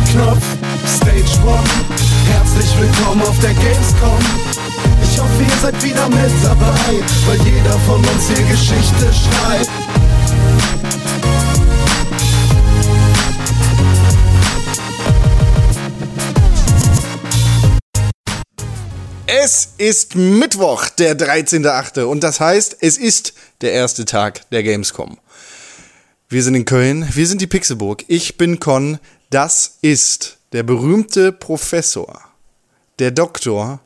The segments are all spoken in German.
Play-Knopf. Stage One, herzlich willkommen auf der Gamescom. Ich hoffe, ihr seid wieder mit dabei, weil jeder von uns hier Geschichte schreibt. Es ist Mittwoch, der 13.8. und das heißt, es ist der erste Tag der Gamescom. Wir sind in Köln, wir sind die Pixelburg. Ich bin Con, das ist der berühmte Professor, der Doktor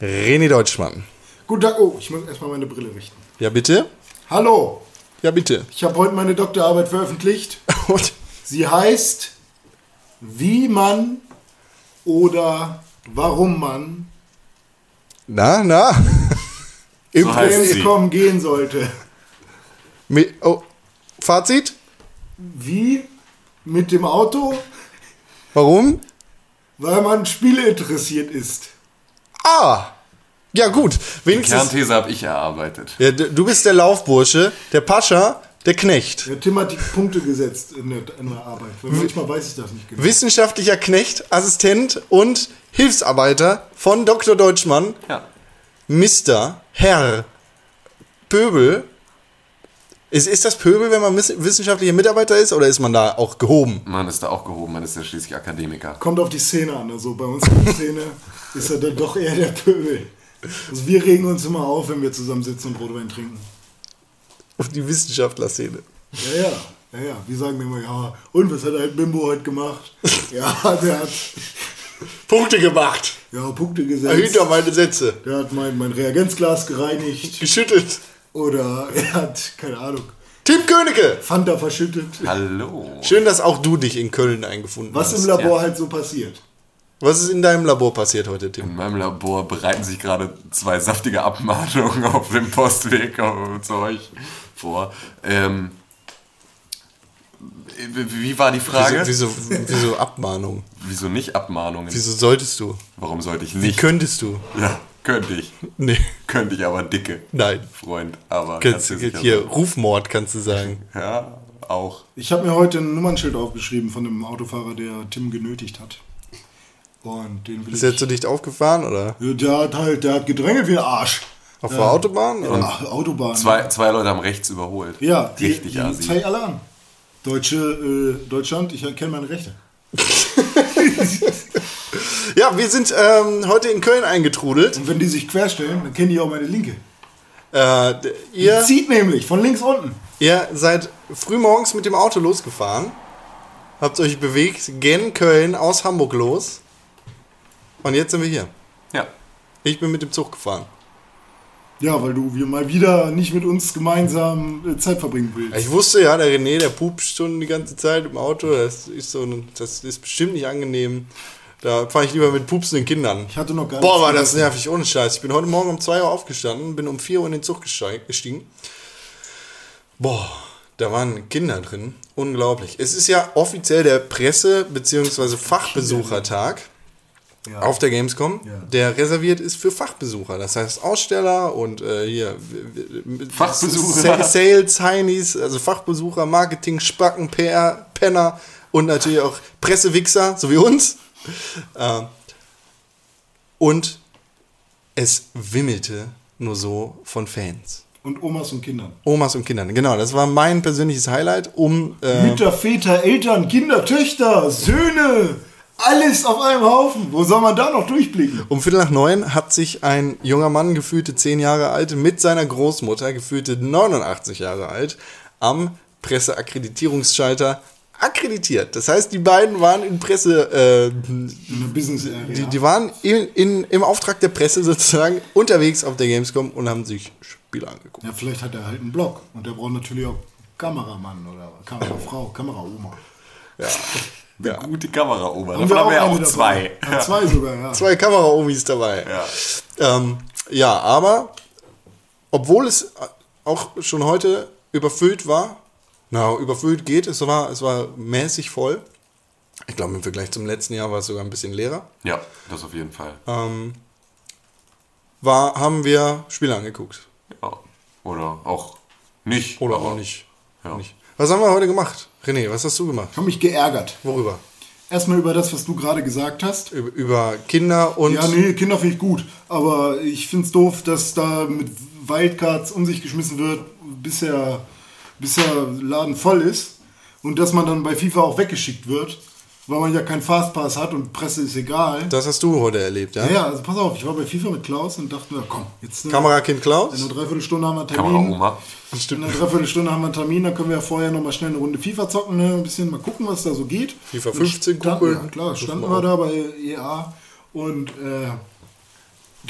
René Deutschmann. Guten Tag. Oh, ich muss erstmal meine Brille richten. Ja, bitte? Hallo, Ja, bitte. ich habe heute meine Doktorarbeit veröffentlicht. Und Sie heißt Wie man oder warum man na, na? Im So. Gamescom gehen sollte. Mi- oh, Fazit? Wie mit dem Auto, Warum? weil man Spiele interessiert ist. Ah! Ja, gut. Die Wenigstens. Kernthese habe ich erarbeitet. Ja, du bist der Laufbursche, der Pascha, der Knecht. Der Tim hat die Punkte gesetzt in der, in der Arbeit. Weil manchmal weiß ich das nicht genau. Wissenschaftlicher Knecht, Assistent und Hilfsarbeiter von Dr. Deutschmann, Ja. Mr. Herr Pöbel. Ist, ist das Pöbel, wenn man wissenschaftlicher Mitarbeiter ist, oder ist man da auch gehoben? Man ist da auch gehoben, man ist ja schließlich Akademiker. Kommt auf die Szene an. Also bei uns in der Szene ist er dann doch eher der Pöbel. Also wir regen uns immer auf, wenn wir zusammen sitzen und Rotwein trinken. Auf die Wissenschaftlerszene. Ja, ja, ja, ja. Wir sagen immer, ja, und was hat ein Bimbo heute gemacht? Ja, der hat Punkte gemacht. ja, Punkte gesetzt. Hinter meine Sätze. Der hat mein, mein Reagenzglas gereinigt. Geschüttelt. Oder er hat, keine Ahnung, Tim Königke. Fanta verschüttet. Hallo. Schön, dass auch du dich in Köln eingefunden Was hast. im Labor halt so passiert. Was ist in deinem Labor passiert heute, Tim? In meinem Labor bereiten sich gerade zwei saftige Abmahnungen auf dem Postweg zu euch vor. Ähm, wie war die Frage? Wieso, wieso, wieso Abmahnung? Wieso nicht Abmahnungen? Wieso solltest du? Warum sollte ich Wie nicht? könntest du? ja, könnte ich. Nee, Könnte ich aber dicke. nein. Freund, aber Kannst, kannst du hier, sein. Rufmord kannst du sagen. Ja, auch. Ich habe mir heute ein Nummernschild aufgeschrieben von einem Autofahrer, der Tim genötigt hat. Und den will Ist er ich... zu dicht aufgefahren oder? Ja, der hat halt, der hat gedrängelt wie ein Arsch. Auf der Autobahn? Oder? Ach, Autobahn. Zwei, zwei Leute haben rechts überholt. Ja, die, Richtig die assi. zeig alle an. Deutsche, äh, Deutschland, ich kenne meine Rechte. Ja, wir sind ähm, heute in Köln eingetrudelt. Und wenn die sich querstellen, dann kennen die auch meine Linke. Äh, ihr, Zieht nämlich von links unten. ihr seid frühmorgens mit dem Auto losgefahren, habt euch bewegt, gen Köln aus Hamburg los. Und jetzt sind wir hier. Ja. Ich bin mit dem Zug gefahren. Ja, weil du wir mal wieder nicht mit uns gemeinsam äh, Zeit verbringen willst. Ich wusste ja, der René, der pupt schon die ganze Zeit im Auto. Das ist, so ein, das ist bestimmt nicht angenehm. Da fahre ich lieber mit pupsenden Kindern. Ich hatte noch gar Boah, war das nervig, ohne Scheiß. Ich bin heute Morgen um 2 Uhr aufgestanden, bin um 4 Uhr in den Zug gestiegen. Boah, da waren Kinder drin. Unglaublich. Es ist ja offiziell der Presse- bzw. Fachbesuchertag Ja. auf der Gamescom, Ja. der reserviert ist für Fachbesucher. Das heißt Aussteller und äh, hier Fachbesucher. Sa- Sales, Heinis, also Fachbesucher, Marketing, Spacken, PR, Penner und natürlich auch Pressewichser, so wie uns. Äh, und es wimmelte nur so von Fans. Und Omas und Kindern. Omas und Kindern. Genau, das war mein persönliches Highlight, um äh, Mütter, Väter, Eltern, Kinder, Töchter, Söhne. Alles auf einem Haufen. Wo soll man da noch durchblicken? Um Viertel nach neun hat sich ein junger Mann, gefühlte zehn Jahre alt, mit seiner Großmutter, gefühlte 89 Jahre alt, am Presseakkreditierungsschalter akkreditiert. Das heißt, die beiden waren in Presse, äh, Business Area. die, die waren in, in, im Auftrag der Presse sozusagen unterwegs auf der Gamescom und haben sich Spiele angeguckt. ja, vielleicht hat er halt einen Blog. Und der braucht natürlich auch Kameramann oder Kamerafrau, Kameraoma. Eine gute Kamera, Oma. Haben Davon haben wir ja auch dabei. zwei. Ja, zwei sogar, ja. Zwei Kameraomis dabei. Ja. Ähm, ja, aber obwohl es auch schon heute überfüllt war, na, überfüllt geht, es war, es war mäßig voll. Ich glaube, im Vergleich zum letzten Jahr war es sogar ein bisschen leerer. ja, das auf jeden Fall. Ähm, war, haben wir Spiele angeguckt. Ja. Oder auch nicht. Oder auch nicht. Ja. nicht. Was haben wir heute gemacht? René, was hast du gemacht? Ich habe mich geärgert. Worüber? Erstmal über das, was du gerade gesagt hast. Über, über Kinder und. Ja, nee, Kinder finde ich gut. Aber ich finde es doof, dass da mit Wildcards um sich geschmissen wird, bis der, bis der Laden voll ist. Und dass man dann bei FIFA auch weggeschickt wird, weil man ja keinen Fastpass hat und Presse ist egal. Das hast du heute erlebt, ja? Ja, ja, also pass auf, ich war bei FIFA mit Klaus und dachte mir, komm, jetzt äh, Kamerakind in Klaus? einer Dreiviertelstunde haben wir einen Kamera Termin. Oma. In einer Dreiviertelstunde haben wir einen Termin, dann können wir ja vorher nochmal schnell eine Runde FIFA zocken, ne? ein bisschen mal gucken, was da so geht. FIFA Und 15 standen, gucken. Ja, klar, standen wir da bei EA und äh,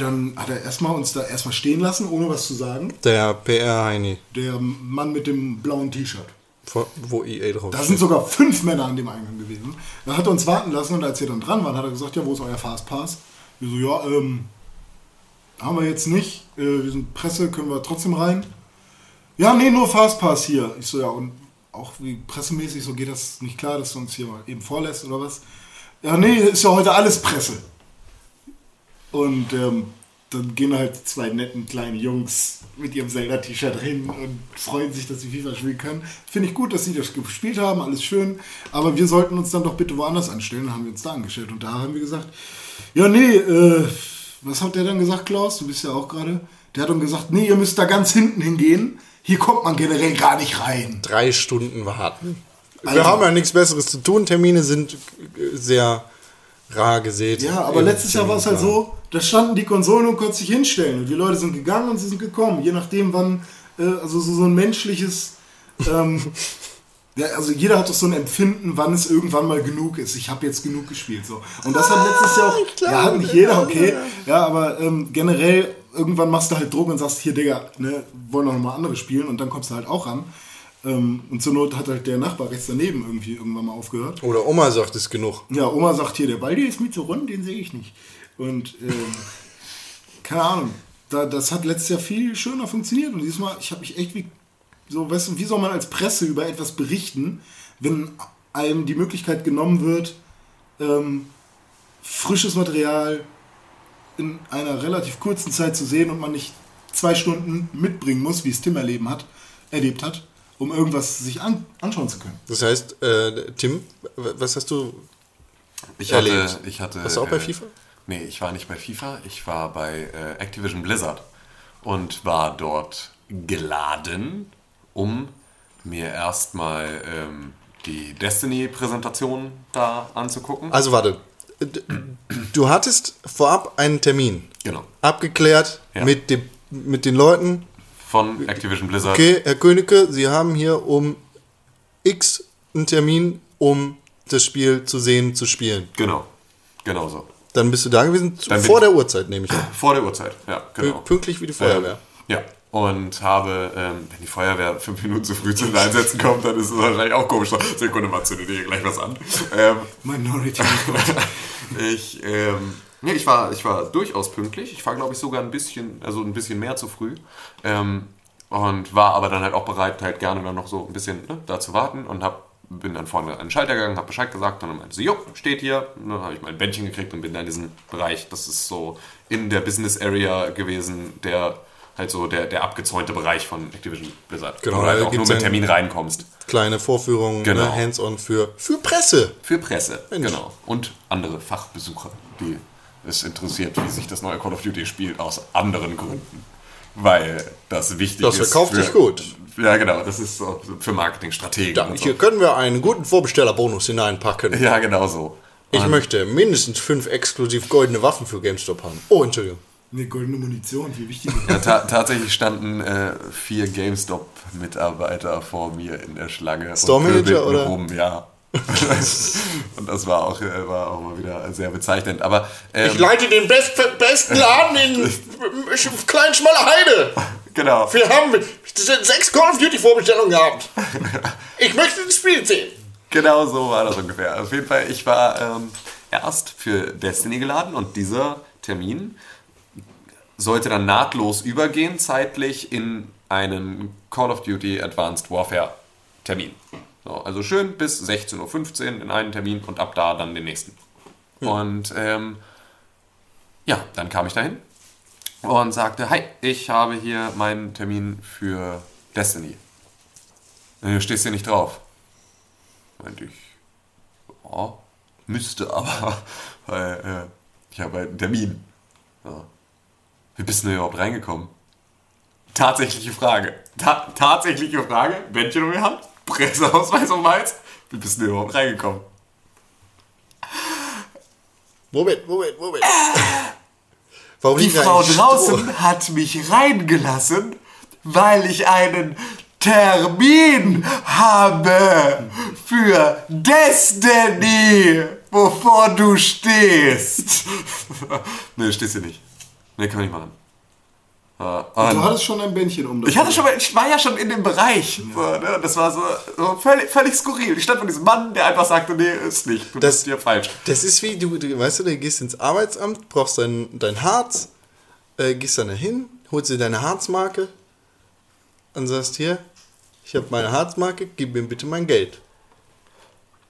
dann hat er erstmal uns da erstmal stehen lassen, ohne was zu sagen. Der PR-Heini, Der Mann mit dem blauen T-Shirt. wo EA drauf Da sind sogar fünf Männer an dem Eingang gewesen. Dann hat er uns warten lassen und als wir dann dran waren, hat er gesagt, ja, wo ist euer Fastpass? Wir so, ja, ähm, haben wir jetzt nicht. Äh, wir sind Presse, können wir trotzdem rein? Ja, nee, nur Fastpass hier. Ich so, ja, und auch wie pressemäßig, so geht das nicht klar, dass du uns hier mal eben vorlässt oder was? Ja, nee, ist ja heute alles Presse. Und ähm, dann gehen halt zwei netten kleine Jungs mit ihrem Zelda-T-Shirt hin und freuen sich, dass sie FIFA spielen können. Finde ich gut, dass sie das gespielt haben, alles schön. Aber wir sollten uns dann doch bitte woanders anstellen. Dann haben wir uns da angestellt. Und da haben wir gesagt, ja, nee, äh, was hat der dann gesagt, Klaus? Du bist ja auch gerade. Der hat dann gesagt, nee, ihr müsst da ganz hinten hingehen. Hier kommt man generell gar nicht rein. Drei Stunden warten. Wir Also- haben ja nichts Besseres zu tun. Termine sind sehr rar gesät. Ja, aber letztes Jahr war es halt so, da standen die Konsolen und konnten sich hinstellen. Und die Leute sind gegangen und sie sind gekommen. Je nachdem, wann, äh, also so, so ein menschliches, ähm, ja, also jeder hat doch so ein Empfinden, wann es irgendwann mal genug ist. Ich habe jetzt genug gespielt. So. Und das hat letztes Jahr auch, ja, hat nicht jeder, okay. Ja, aber ähm, generell, irgendwann machst du halt Druck und sagst, hier, Digga, ne, wollen noch mal andere spielen und dann kommst du halt auch ran. Ähm, und zur Not hat halt der Nachbar rechts daneben irgendwie irgendwann mal aufgehört. Oder Oma sagt es genug. Ja, Oma sagt hier, der Baldi ist mit so rund, den sehe ich nicht. Und ähm, keine Ahnung, da, das hat letztes Jahr viel schöner funktioniert. Und diesmal, ich habe mich echt wie, so, weißt du, wie soll man als Presse über etwas berichten, wenn einem die Möglichkeit genommen wird, ähm, frisches Material in einer relativ kurzen Zeit zu sehen und man nicht zwei Stunden mitbringen muss, wie es Tim erleben hat, erlebt hat, um irgendwas sich an, anschauen zu können. Das heißt, äh, Tim, was hast du Ich hatte, erlebt? ich hatte. Warst du auch bei äh, FIFA? Nee, ich war nicht bei FIFA. Ich war bei äh, Activision Blizzard und war dort geladen, um mir erstmal ähm, die Destiny-Präsentation da anzugucken. Also warte, du hattest vorab einen Termin Genau. abgeklärt Ja. mit, dem, mit den Leuten. Von Activision Blizzard. Okay, Herr Königke, Sie haben hier um X einen Termin, um das Spiel zu sehen, zu spielen. Genau. Genau so. Dann bist du da gewesen, Dann vor der Uhrzeit, nehme ich an. Vor der Uhrzeit, ja, genau. Pünktlich wie die Feuerwehr. Ähm, ja. Und habe, ähm, wenn die Feuerwehr fünf Minuten zu früh zum Einsetzen kommt, dann ist es wahrscheinlich auch komisch. Sekunde mal, zündet ihr gleich was an. Ähm, Minority. ich, ähm, nee, ich war, ich war durchaus pünktlich. Ich war, glaube ich, sogar ein bisschen, also ein bisschen mehr zu früh. Ähm, und war aber dann halt auch bereit, halt gerne dann noch so ein bisschen ne, da zu warten und hab, bin dann vorne an den Schalter gegangen, habe Bescheid gesagt und dann meinte sie, jo, steht hier. Und dann habe ich mein Bändchen gekriegt und bin dann in diesen Bereich, das ist so in der Business Area gewesen, der halt so der, der abgezäunte Bereich von Activision Blizzard. Genau, wo du halt auch nur mit Termin reinkommst. Kleine Vorführungen, Genau. ne, hands-on für, für Presse. Für Presse, Mensch. genau. Und andere Fachbesucher, die es interessiert, wie sich das neue Call of Duty spielt, aus anderen Gründen. Weil das wichtig Das ist. verkauft für, sich gut. Ja, genau. Das ist so für Marketingstrategen. Da, und so. hier können wir einen guten Vorbestellerbonus hineinpacken. Ja, genau so. Ich Und- möchte mindestens fünf exklusiv goldene Waffen für GameStop haben. Oh, Entschuldigung. Ne, goldene Munition, wie wichtig. Ja, ta tatsächlich standen äh, vier GameStop-Mitarbeiter vor mir in der Schlange. Store und Manager, oder? Rum, ja. Und das war auch, äh, war auch mal wieder sehr bezeichnend. Aber ähm, leite den best, besten Laden in klein schmaler Heide. genau. Wir haben sechs Call of Duty Vorbestellungen gehabt. Ich möchte das Spiel sehen. Genau so war das ungefähr. Auf jeden Fall, ich war ähm, erst für Destiny geladen und dieser Termin sollte dann nahtlos übergehen, zeitlich in einen Call of Duty Advanced Warfare Termin. So, also schön bis 16.15 Uhr in einen Termin und ab da dann den nächsten. Und ähm, ja, dann kam ich dahin und sagte, hi, ich habe hier meinen Termin für Destiny. Äh, Du stehst hier nicht drauf. Meinte ich, ja, müsste aber, weil äh, ich habe halt einen Termin. Ja. Wie bist du denn überhaupt reingekommen? Tatsächliche Frage. Ta tatsächliche Frage. Bändchen die Hand. Presseausweis um Hals. Wie bist du denn überhaupt reingekommen? Moment, Moment, Moment. Warum Die Frau draußen hat mich reingelassen, weil ich einen Termin habe für Destiny, wovor du stehst. nee, stehst du nicht. Nee, kann man nicht machen. Ja, Du und- hattest schon ein Bändchen um. ich, hatte schon ich war ja schon in dem Bereich. So, ne? Das war so, so völlig, völlig skurril. Ich stand vor diesem Mann, der einfach sagte, nee, ist nicht. Du Das- bist hier falsch. Das ist wie, du, du weißt du, du gehst ins Arbeitsamt, brauchst dein, dein Harz, äh, gehst dann dahin, holst dir deine Harzmarke und sagst hier, ich habe meine Harzmarke, gib mir bitte mein Geld.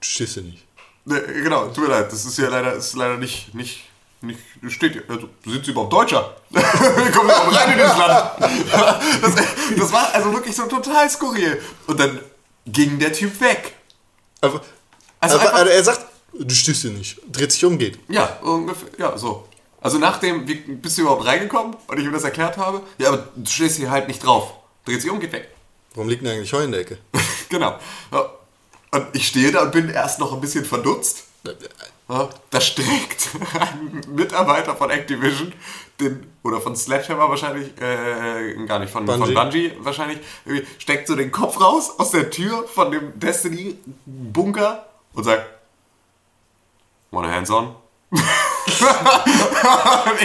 Stehst du nicht. Nee, genau, tut mir leid, das ist ja leider, ist leider nicht, nicht, nicht, steht hier. Also, sind Sie überhaupt Deutscher? Kommen Sie überhaupt rein in dieses Land? Das, das war also wirklich so total skurril. Und dann ging der Typ weg. Aber, Also aber, einfach- aber er sagt, du stehst hier nicht, dreht sich um, geht. Ja, ungefähr, ja, so. Also nachdem, wie bist du überhaupt reingekommen und ich ihm das erklärt habe? Ja, aber du stehst hier halt nicht drauf. Dreht sich um, geht weg. Warum liegt denn eigentlich Heu in der Ecke? genau. Und ich stehe da und bin erst noch ein bisschen verdutzt. Da streckt ein Mitarbeiter von Activision, den, oder von Sledgehammer wahrscheinlich, äh, gar nicht, von Bungie, von Bungie wahrscheinlich, steckt so den Kopf raus aus der Tür von dem Destiny-Bunker und sagt, wanna hands on?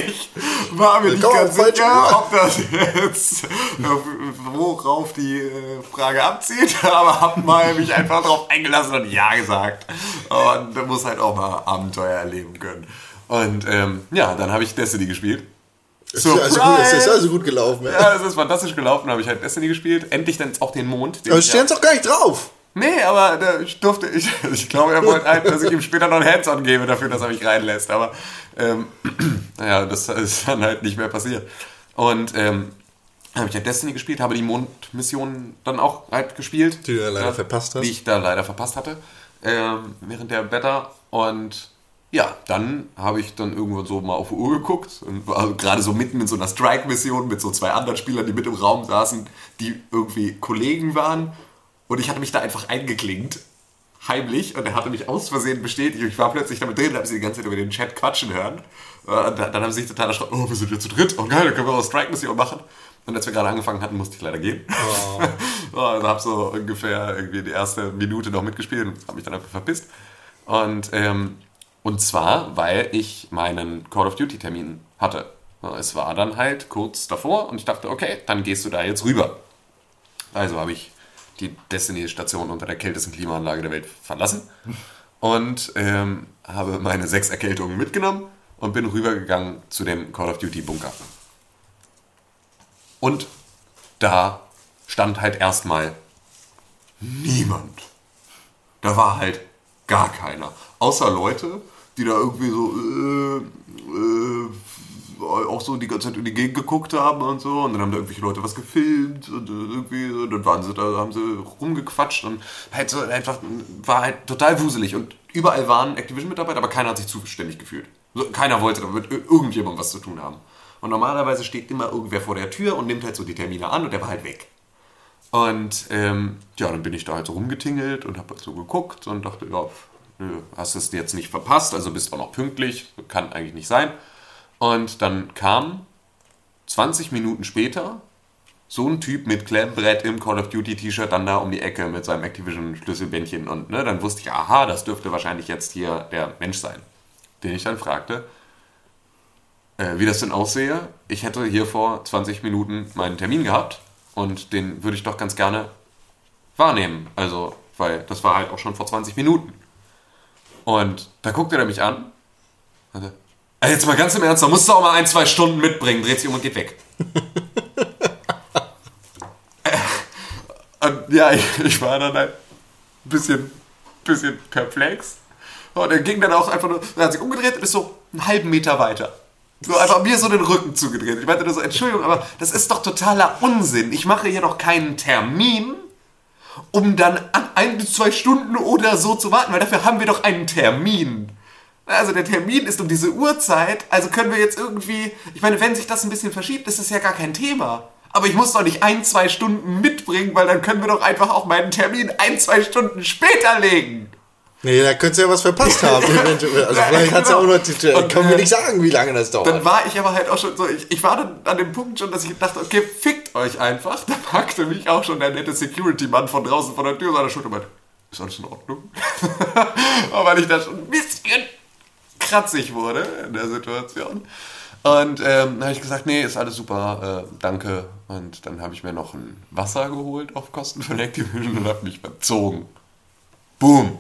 ich war mir nicht ganz sicher, ob das jetzt, worauf die äh, Frage abzielt, aber hab mal mich einfach drauf eingelassen und Ja gesagt. Und da muss halt auch mal Abenteuer erleben können. Und ähm, ja, dann habe ich Destiny gespielt. Ist also gut, es ist also gut gelaufen. Ja, es ist fantastisch gelaufen, habe ich halt Destiny gespielt. Endlich dann auch den Mond. den aber stehen doch gar nicht drauf. Nee, aber äh, ich durfte, ich, ich glaube, er wollte halt, dass ich ihm später noch ein Hands-on gebe dafür, dass er mich reinlässt. Aber ähm, naja, das ist dann halt nicht mehr passiert. Und ähm, habe ich halt Destiny gespielt, habe die Mondmission dann auch halt gespielt. Die du ja leider verpasst hast. Die ich da leider verpasst hatte ähm, während der Beta. Und ja, dann habe ich dann irgendwann so mal auf die Uhr geguckt und war gerade so mitten in so einer Strike-Mission mit so zwei anderen Spielern, die mit im Raum saßen, die irgendwie Kollegen waren. Und ich hatte mich da einfach eingeklinkt, heimlich, und er hatte mich aus Versehen bestätigt. Und ich war plötzlich damit drin, habe sie die ganze Zeit über den Chat quatschen hören. Und dann dann haben sie sich total erschrocken, oh, wir sind jetzt zu dritt, oh geil, dann können wir auch eine Strike-Mission machen. Und als wir gerade angefangen hatten, musste ich leider gehen. Oh. also habe so ungefähr irgendwie die erste Minute noch mitgespielt und habe mich dann einfach verpisst. Und, ähm, und zwar, weil ich meinen Call of Duty-Termin hatte. Es war dann halt kurz davor und ich dachte, okay, dann gehst du da jetzt rüber. Also habe ich die Destiny-Station unter der kältesten Klimaanlage der Welt verlassen und ähm, habe meine sechs Erkältungen mitgenommen und bin rübergegangen zu dem Call of Duty-Bunker. Und da stand halt erstmal niemand. Da war halt gar keiner. Außer Leute, die da irgendwie so äh, äh, auch so die ganze Zeit in die Gegend geguckt haben und so. Und dann haben da irgendwelche Leute was gefilmt und irgendwie, so. dann waren sie da, haben sie rumgequatscht und halt so einfach war halt total wuselig. Und überall waren Activision-Mitarbeiter, aber keiner hat sich zuständig gefühlt. Keiner wollte damit ir- irgendjemandem was zu tun haben. Und normalerweise steht immer irgendwer vor der Tür und nimmt halt so die Termine an und der war halt weg. Und ähm, ja, dann bin ich da halt so rumgetingelt und habe halt so geguckt und dachte, ja, nö, hast es jetzt nicht verpasst, also bist auch noch pünktlich, kann eigentlich nicht sein. Und dann kam 20 Minuten später so ein Typ mit Klemmbrett im Call of Duty T-Shirt dann da um die Ecke mit seinem Activision Schlüsselbändchen und ne, dann wusste ich, aha, das dürfte wahrscheinlich jetzt hier der Mensch sein, den ich dann fragte, äh, wie das denn aussehe. Ich hätte hier vor 20 Minuten meinen Termin gehabt und den würde ich doch ganz gerne wahrnehmen. Also, weil das war halt auch schon vor 20 Minuten. Und da guckte er mich an. und "Ey, Jetzt mal ganz im Ernst, da musst du auch mal ein, zwei Stunden mitbringen, dreht sich um und geht weg. und ja, ich, ich war dann ein bisschen, bisschen perplex. Und er ging dann auch einfach nur, er hat sich umgedreht und ist so einen halben Meter weiter. So einfach mir so den Rücken zugedreht. Ich meinte nur so, Entschuldigung, aber das ist doch totaler Unsinn. Ich mache hier doch keinen Termin um dann an ein bis zwei Stunden oder so zu warten, weil dafür haben wir doch einen Termin. Also der Termin ist um diese Uhrzeit, also können wir jetzt irgendwie, ich meine, wenn sich das ein bisschen verschiebt, ist es ja gar kein Thema. Aber ich muss doch nicht ein, zwei Stunden mitbringen, weil dann können wir doch einfach auch meinen Termin ein, zwei Stunden später legen. Nee, da könntest du ja was verpasst haben. also Ja, vielleicht hat's ja auch genau. noch, die- Und, können wir äh, nicht sagen, wie lange das dauert. Dann war ich aber halt auch schon so, ich, ich war dann an dem Punkt schon, dass ich dachte, okay, fickt euch einfach. Da packte mich auch schon der nette Security-Mann von draußen von der Tür der Schulter und meinte, ist alles in Ordnung? aber weil ich da schon ein bisschen kratzig wurde in der Situation. Und ähm, dann habe ich gesagt, nee, ist alles super, äh, danke. Und dann habe ich mir noch ein Wasser geholt auf Kosten von Activision und habe mich verzogen. Boom.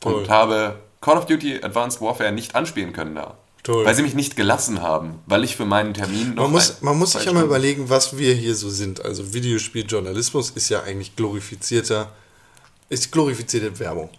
Toll. Und habe Call of Duty Advanced Warfare nicht anspielen können da. Toll. Weil sie mich nicht gelassen haben, weil ich für meinen Termin noch Man muss, ein- man muss sich ja mal überlegen, was wir hier so sind. Also Videospieljournalismus ist ja eigentlich glorifizierter, ist glorifizierte Werbung.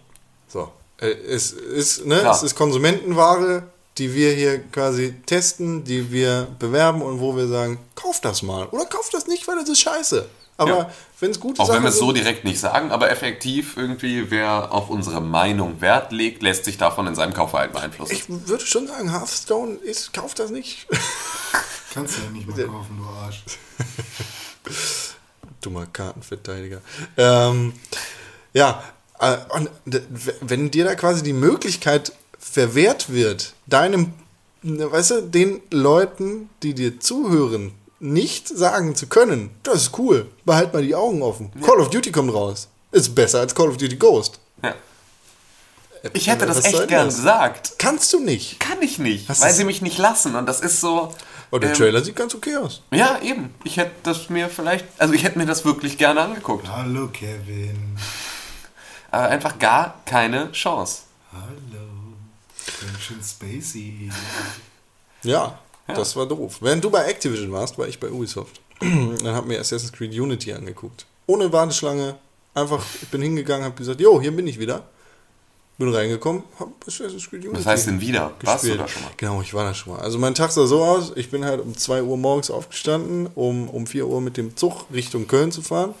So. Äh, Es ist, ne, Klar. es ist Konsumentenware, die wir hier quasi testen, die wir bewerben und wo wir sagen, kauf das mal. Oder kauf das nicht, weil das ist scheiße. Aber Ja. wenn es gute Auch wenn wir es so direkt nicht sagen, aber effektiv irgendwie, wer auf unsere Meinung Wert legt, lässt sich davon in seinem Kaufverhalten beeinflussen. ich würde schon sagen, Hearthstone ist, kauf das nicht. Kannst du ja nicht mehr kaufen, du Arsch. Dummer Kartenverteidiger. Ähm, ja, und d- w- wenn dir da quasi die Möglichkeit verwehrt wird, deinem, ne, weißt du, den Leuten, die dir zuhören, nicht sagen zu können, das ist cool, behalt mal die Augen offen. Call of Duty kommt raus. Ist besser als Call of Duty Ghost. ja. Ich hätte das Was echt gern das? gesagt. Kannst du nicht. Kann ich nicht, Hast weil sie mich nicht lassen. Und das ist so. Aber der ähm, Trailer sieht ganz okay aus. Ja, eben. Ich hätte das mir vielleicht. Also, ich hätte mir das wirklich gerne angeguckt. Hallo Kevin. Aber einfach gar keine Chance. Hallo. Ganz schön spacey. Ja, das war doof. Während du bei Activision warst, war ich bei Ubisoft. Dann hab mir Assassin's Creed Unity angeguckt. Ohne Warteschlange. Einfach, ich bin hingegangen, hab gesagt, jo, hier bin ich wieder. Bin reingekommen, hab Assassin's Creed Unity Was heißt denn wieder? Warst du gespielt. da schon mal? Genau, ich war da schon mal. Also mein Tag sah so aus, ich bin halt um 2 Uhr morgens aufgestanden, um um 4 Uhr mit dem Zug Richtung Köln zu fahren.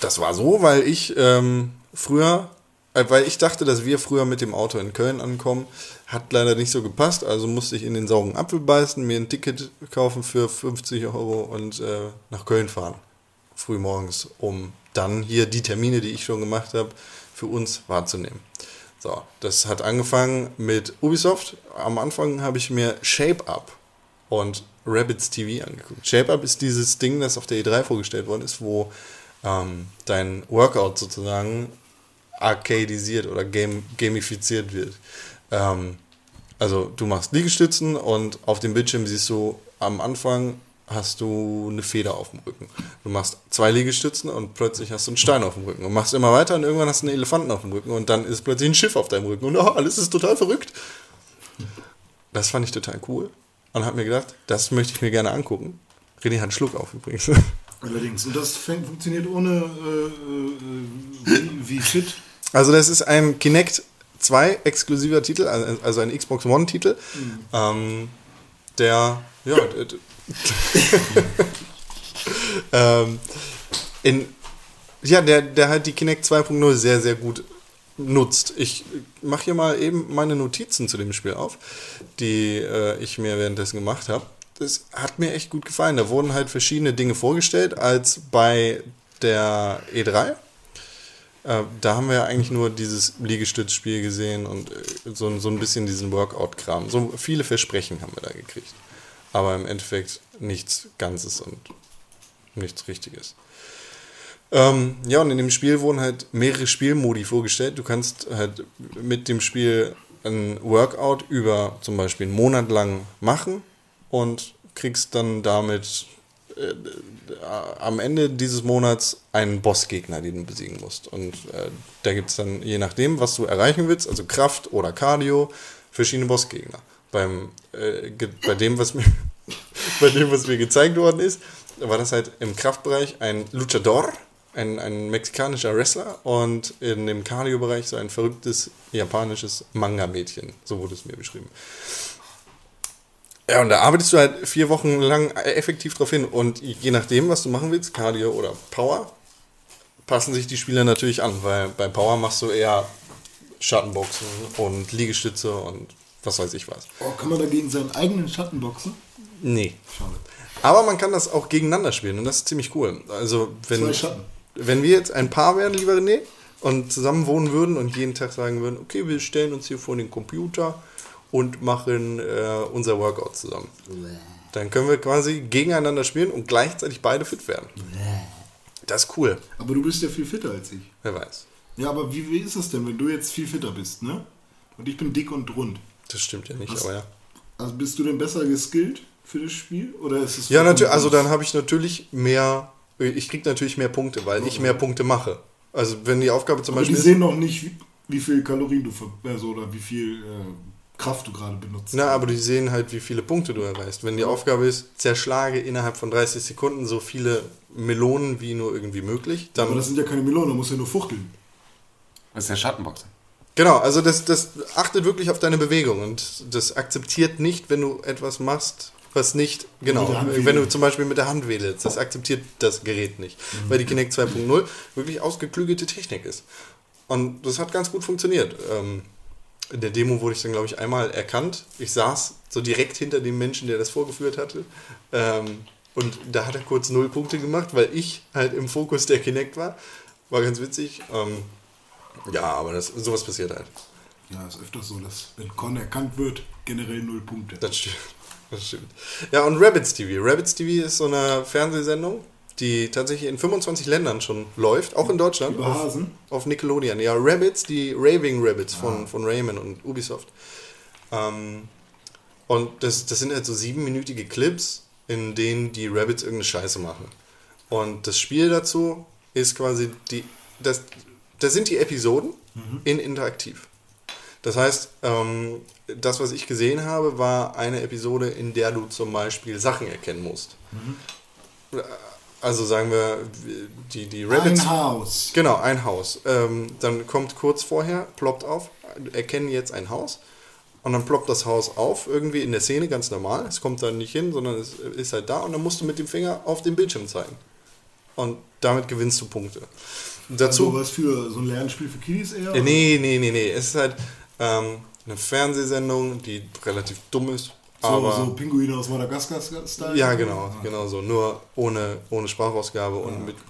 Das war so, weil ich ähm, früher, äh, weil ich dachte, dass wir früher mit dem Auto in Köln ankommen, hat leider nicht so gepasst, also musste ich in den sauren Apfel beißen, mir ein Ticket kaufen für 50 Euro und äh, nach Köln fahren. Früh morgens, um dann hier die Termine, die ich schon gemacht habe, für uns wahrzunehmen. So, das hat angefangen mit Ubisoft. Am Anfang habe ich mir Shape Up und Rabbits TV angeguckt. Shape Up ist dieses Ding, das auf der E3 vorgestellt worden ist, wo ähm, dein Workout sozusagen arcadisiert oder game, gamifiziert wird. Ähm, also du machst Liegestützen und auf dem Bildschirm siehst du am Anfang hast du eine Feder auf dem Rücken. Du machst zwei Liegestützen und plötzlich hast du einen Stein auf dem Rücken und machst immer weiter und irgendwann hast du einen Elefanten auf dem Rücken und dann ist plötzlich ein Schiff auf deinem Rücken und oh, alles ist total verrückt. Das fand ich total cool und habe mir gedacht, das möchte ich mir gerne angucken. René hat einen Schluck auf übrigens. Allerdings. Und das fängt, funktioniert ohne äh, äh, wie, wie fit. Also das ist ein Kinect 2 exklusiver Titel, also ein Xbox One Titel, ähm, der ja ähm, in ja der der halt die Kinect 2.0 sehr sehr gut nutzt. Ich mache hier mal eben meine Notizen zu dem Spiel auf, die äh, ich mir währenddessen gemacht habe. Das hat mir echt gut gefallen. Da wurden halt verschiedene Dinge vorgestellt als bei der E3. Äh, da haben wir ja eigentlich nur dieses Liegestützspiel gesehen und äh, so, so ein bisschen diesen Workout-Kram. So viele Versprechen haben wir da gekriegt. Aber im Endeffekt nichts Ganzes und nichts Richtiges. Ähm, ja, und in dem Spiel wurden halt mehrere Spielmodi vorgestellt. Du kannst halt mit dem Spiel ein Workout über zum Beispiel einen Monat lang machen und kriegst dann damit äh, am Ende dieses Monats einen Bossgegner, den du besiegen musst. Und äh, da gibt es dann, je nachdem, was du erreichen willst, also Kraft oder Cardio, verschiedene Bossgegner. Beim, äh, bei, dem, was mir, bei dem, was mir gezeigt worden ist, war das halt im Kraftbereich ein Luchador, ein, ein mexikanischer Wrestler und in dem Cardio-Bereich so ein verrücktes japanisches Manga-Mädchen. So wurde es mir beschrieben. Ja, und da arbeitest du halt vier Wochen lang effektiv drauf hin. Und je nachdem, was du machen willst, Cardio oder Power, passen sich die Spieler natürlich an, weil bei Power machst du eher Schattenboxen und Liegestütze und was weiß ich was. Oh, kann man dagegen seinen eigenen Schatten boxen? Nee. Schade. Aber man kann das auch gegeneinander spielen und das ist ziemlich cool. Also wenn, Zwei Schatten. wenn wir jetzt ein Paar wären, lieber René, und zusammen wohnen würden und jeden Tag sagen würden, okay, wir stellen uns hier vor den Computer und machen äh, unser Workout zusammen. Dann können wir quasi gegeneinander spielen und gleichzeitig beide fit werden. Das ist cool. Aber du bist ja viel fitter als ich. Wer weiß. Ja, aber wie, wie ist es denn, wenn du jetzt viel fitter bist, ne? Und ich bin dick und rund. Das stimmt ja nicht, Was? aber ja. Also bist du denn besser geskillt für das Spiel? Oder ist es Ja, natürlich, also dann habe ich natürlich mehr, ich krieg natürlich mehr Punkte, weil ich mehr Punkte mache. Also wenn die Aufgabe zum Aber die Beispiel ist, sehen noch nicht, wie, wie viel Kalorien du ver also, oder wie viel äh, Kraft du gerade benutzt. na, aber die sehen halt, wie viele Punkte du erreichst. Wenn die Aufgabe ist, zerschlage innerhalb von 30 Sekunden so viele Melonen wie nur irgendwie möglich, dann aber das sind ja keine Melonen, da musst du ja nur fuchteln. Das ist ja Schattenboxen. Genau, also das, das achtet wirklich auf deine Bewegung und das akzeptiert nicht, wenn du etwas machst, was nicht, genau, wenn du zum Beispiel mit der Hand wedelst, das akzeptiert das Gerät nicht, weil die Kinect 2.0 wirklich ausgeklügelte Technik ist. Und das hat ganz gut funktioniert. Ähm, in der Demo wurde ich dann, glaube ich, einmal erkannt. Ich saß so direkt hinter dem Menschen, der das vorgeführt hatte. Ähm, und da hat er kurz null Punkte gemacht, weil ich halt im Fokus der Kinect war. War ganz witzig. Ähm, ja, aber das, sowas passiert halt. Ja, ist öfters so, dass wenn Con erkannt wird, generell null Punkte. Das stimmt. Das stimmt. Ja, und Rabbits TV. Rabbits TV ist so eine Fernsehsendung, die tatsächlich in 25 Ländern schon läuft, auch in Deutschland. Über auf, auf Nickelodeon. Ja, Rabbits, die Raving Rabbits von, von Rayman und Ubisoft. Ähm, und das, das sind halt so siebenminütige Clips, in denen die Rabbits irgendeine Scheiße machen. Und das Spiel dazu ist quasi die. Das, das sind die Episoden in interaktiv. Das heißt, ähm, das, was ich gesehen habe, war eine Episode, in der du zum Beispiel Sachen erkennen musst. Also sagen wir, die, die Rabbits. Ein Haus. Genau, ein Haus. Ähm, dann kommt kurz vorher, ploppt auf, erkennen jetzt ein Haus. Und dann ploppt das Haus auf, irgendwie in der Szene ganz normal. Es kommt dann nicht hin, sondern es ist halt da. Und dann musst du mit dem Finger auf den Bildschirm zeigen. Und damit gewinnst du Punkte. Dazu. So was für so ein Lernspiel für Kiddies eher? Äh, Nee, nee, nee, nee. Es ist halt ähm, eine Fernsehsendung, die relativ dumm ist. So, Aber so Pinguine aus Madagaskar-Style? ja, genau, genau so. Nur ohne, ohne Sprachausgabe und mit.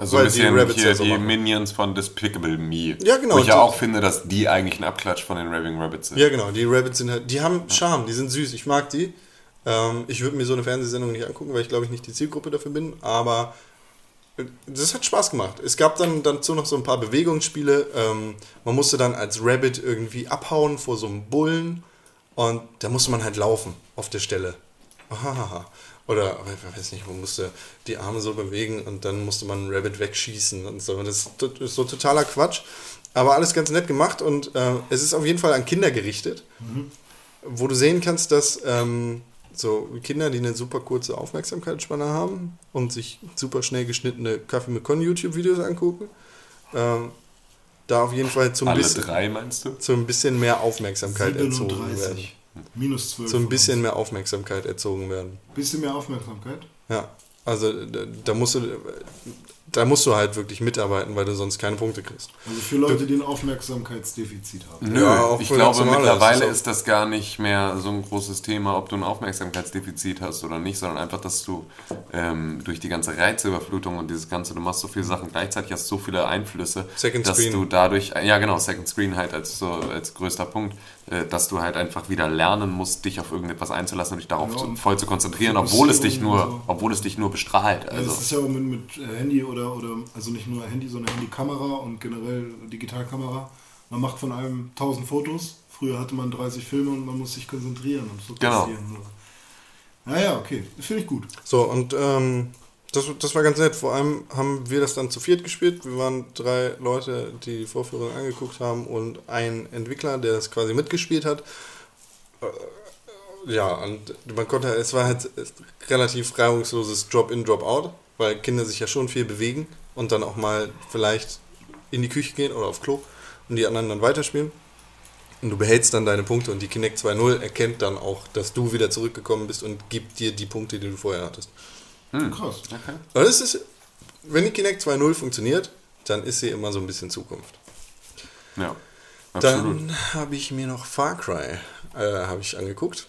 Also Weil ein die bisschen Rabbits hier ja so die machen. Minions von Despicable Me. Ja, genau, Wo ich ja die- auch finde, dass die eigentlich ein Abklatsch von den Raving Rabbits sind. Ja, genau. Die Rabbits sind halt. Die haben Charme, die sind süß. Ich mag die. Ähm, ich würde mir so eine Fernsehsendung nicht angucken, weil ich glaube ich nicht die Zielgruppe dafür bin. Aber äh, das hat Spaß gemacht. Es gab dann dazu noch so ein paar Bewegungsspiele. Ähm, man musste dann als Rabbit irgendwie abhauen vor so einem Bullen. Und da musste man halt laufen auf der Stelle. Oder, ich weiß nicht, man musste die Arme so bewegen und dann musste man einen Rabbit wegschießen und so. Das, ist so totaler Quatsch. Aber alles ganz nett gemacht und äh, es ist auf jeden Fall an Kinder gerichtet, wo du sehen kannst, dass ähm, so Kinder, die eine super kurze Aufmerksamkeitsspanne haben und sich super schnell geschnittene Kaffee mit Con YouTube-Videos angucken, ähm, da auf jeden Fall zum Alle bisschen, drei, meinst du? zu ein bisschen mehr Aufmerksamkeit erzogen werden. 37. Minus 12. So ein bisschen uns. mehr Aufmerksamkeit erzogen werden. Bisschen mehr Aufmerksamkeit. Ja, also da, da musst du da musst du halt wirklich mitarbeiten, weil du sonst keine Punkte kriegst. Also für Leute, die ein Aufmerksamkeitsdefizit haben. Nö, Ja, auch ich glaube mittlerweile ist ist das gar nicht mehr so ein großes Thema, ob du ein Aufmerksamkeitsdefizit hast oder nicht, sondern einfach, dass du ähm, durch die ganze Reizüberflutung und dieses ganze, du machst so viele Sachen gleichzeitig, hast so viele Einflüsse, Second dass Screen. du dadurch, ja genau, Second Screen halt als so als größter Punkt, dass du halt einfach wieder lernen musst, dich auf irgendetwas einzulassen und dich darauf Ja, zu, und voll zu konzentrieren, obwohl es dich nur, so. obwohl es dich nur bestrahlt. Ja, Also das ist ja auch mit, mit äh, Handy oder, oder, also nicht nur Handy, sondern Handykamera und generell Digitalkamera. Man macht von allem 1000 Fotos. Früher hatte man 30 Filme und man muss sich konzentrieren und Genau. fokussieren. Naja, okay. Finde ich gut. So, und ähm, das, das war ganz nett. Vor allem haben wir das dann zu viert gespielt. Wir waren drei Leute, die die Vorführung angeguckt haben und ein Entwickler, der das quasi mitgespielt hat. Äh, Ja, und man konnte, es war halt relativ reibungsloses Drop-in, Drop-out, weil Kinder sich ja schon viel bewegen und dann auch mal vielleicht in die Küche gehen oder auf Klo und die anderen dann weiterspielen. Und du behältst dann deine Punkte und die Kinect 2.0 erkennt dann auch, dass du wieder zurückgekommen bist und gibt dir die Punkte, die du vorher hattest. Krass. okay. Aber das ist wenn die Kinect 2.0 funktioniert, dann ist sie immer so ein bisschen Zukunft. Ja, absolut. Dann habe ich mir noch Far Cry äh, habe ich angeguckt.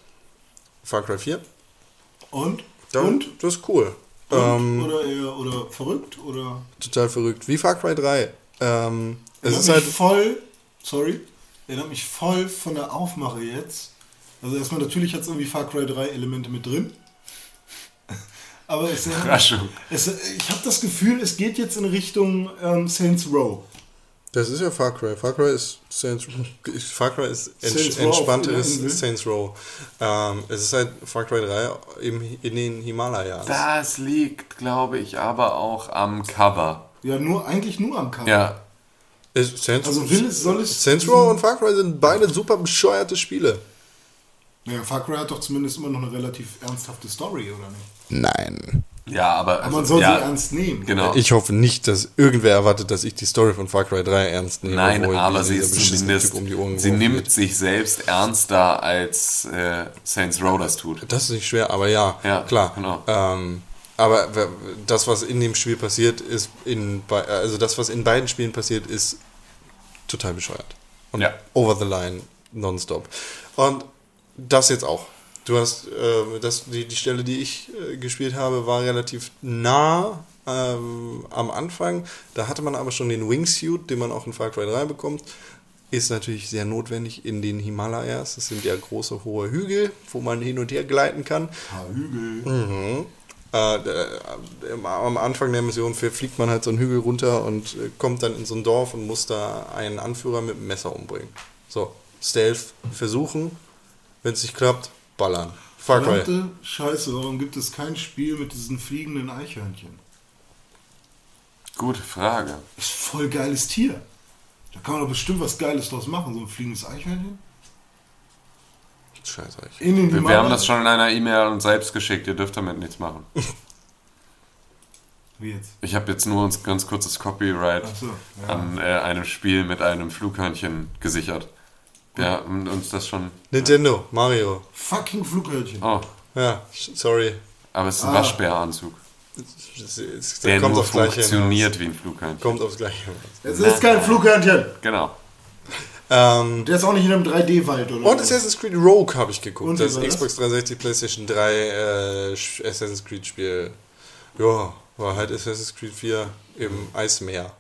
Far Cry 4. Und? Dann, Und? Das ist cool. Und? Ähm, oder eher oder verrückt? Oder? total verrückt. Wie Far Cry 3. Ähm, es ist halt. voll, sorry, erinnert mich voll von der Aufmache jetzt. Also erstmal natürlich hat es irgendwie Far Cry 3 Elemente mit drin. Aber es, es, ich habe das Gefühl, es geht jetzt in Richtung ähm, Saints Row. Das ist ja Far Cry. Far Cry ist Saints, Far Cry ist ents, Saints Row auf entspannteres. Saints Row. Ähm, es ist halt Far Cry 3 im, in den Himalayas. Das liegt, glaube ich, aber auch am Cover. Ja, nur eigentlich nur am Cover. Ja, Ist Saints, Also will es, soll es. Saints Row und Far Cry sind beide super bescheuerte Spiele. Naja, Far Cry hat doch zumindest immer noch eine relativ ernsthafte Story, oder nicht? Nein. ja, aber. Aber man also, soll ja, sie ernst nehmen. Genau. Ich hoffe nicht, dass irgendwer erwartet, dass ich die Story von Far Cry 3 ernst nehme. Nein, aber sie ist zumindest. Typ um die Ohren sie nimmt wird. sich selbst ernster als äh, Saints Row das tut. Das ist nicht schwer, aber ja, Ja, klar. genau. Ähm, aber das, was in dem Spiel passiert, ist in also das, was in beiden Spielen passiert, ist total bescheuert. Und Ja. over the line, nonstop. Und das jetzt auch. Du hast äh, das, die, die Stelle, die ich äh, gespielt habe, war relativ nah ähm, am Anfang. Da hatte man aber schon den Wingsuit, den man auch in Far Cry 3 bekommt. Ist natürlich sehr notwendig in den Himalayas. Das sind ja große, hohe Hügel, wo man hin und her gleiten kann. Paar Hügel. Mhm. Äh, äh, am Anfang der Mission fliegt man halt so einen Hügel runter und äh, kommt dann in so ein Dorf und muss da einen Anführer mit einem Messer umbringen. So, Stealth versuchen, wenn es nicht klappt, ballern. Far Cry. Verdammte Scheiße, warum gibt es kein Spiel mit diesen fliegenden Eichhörnchen? Gute Frage. Ist voll geiles Tier. Da kann man doch bestimmt was Geiles draus machen, so ein fliegendes Eichhörnchen. Scheiße. Ich. In den Wir, wir haben das schon in einer E-Mail an uns selbst geschickt, ihr dürft damit nichts machen. Wie jetzt? Ich habe jetzt nur uns ganz kurzes Copyright so, ja. an äh, einem Spiel mit einem Flughörnchen gesichert. Wir haben uns das schon. Nintendo, Mario. Fucking Flughörnchen. Oh, Ja, sorry. aber es ist ein Ah. Waschbäranzug, Es, es, der kommt nur aufs Gleiche funktioniert wie ein Flughörnchen. hinaus. Kommt aufs Gleiche hinaus. Es ist kein Flughörnchen. Genau. Ähm, Der ist auch nicht in einem 3D-Wald, oder? und Assassin's Creed Rogue habe ich geguckt. Und das das? Xbox 360, PlayStation 3 äh, Assassin's Creed Spiel. Ja, war halt Assassin's Creed 4 im Eismeer.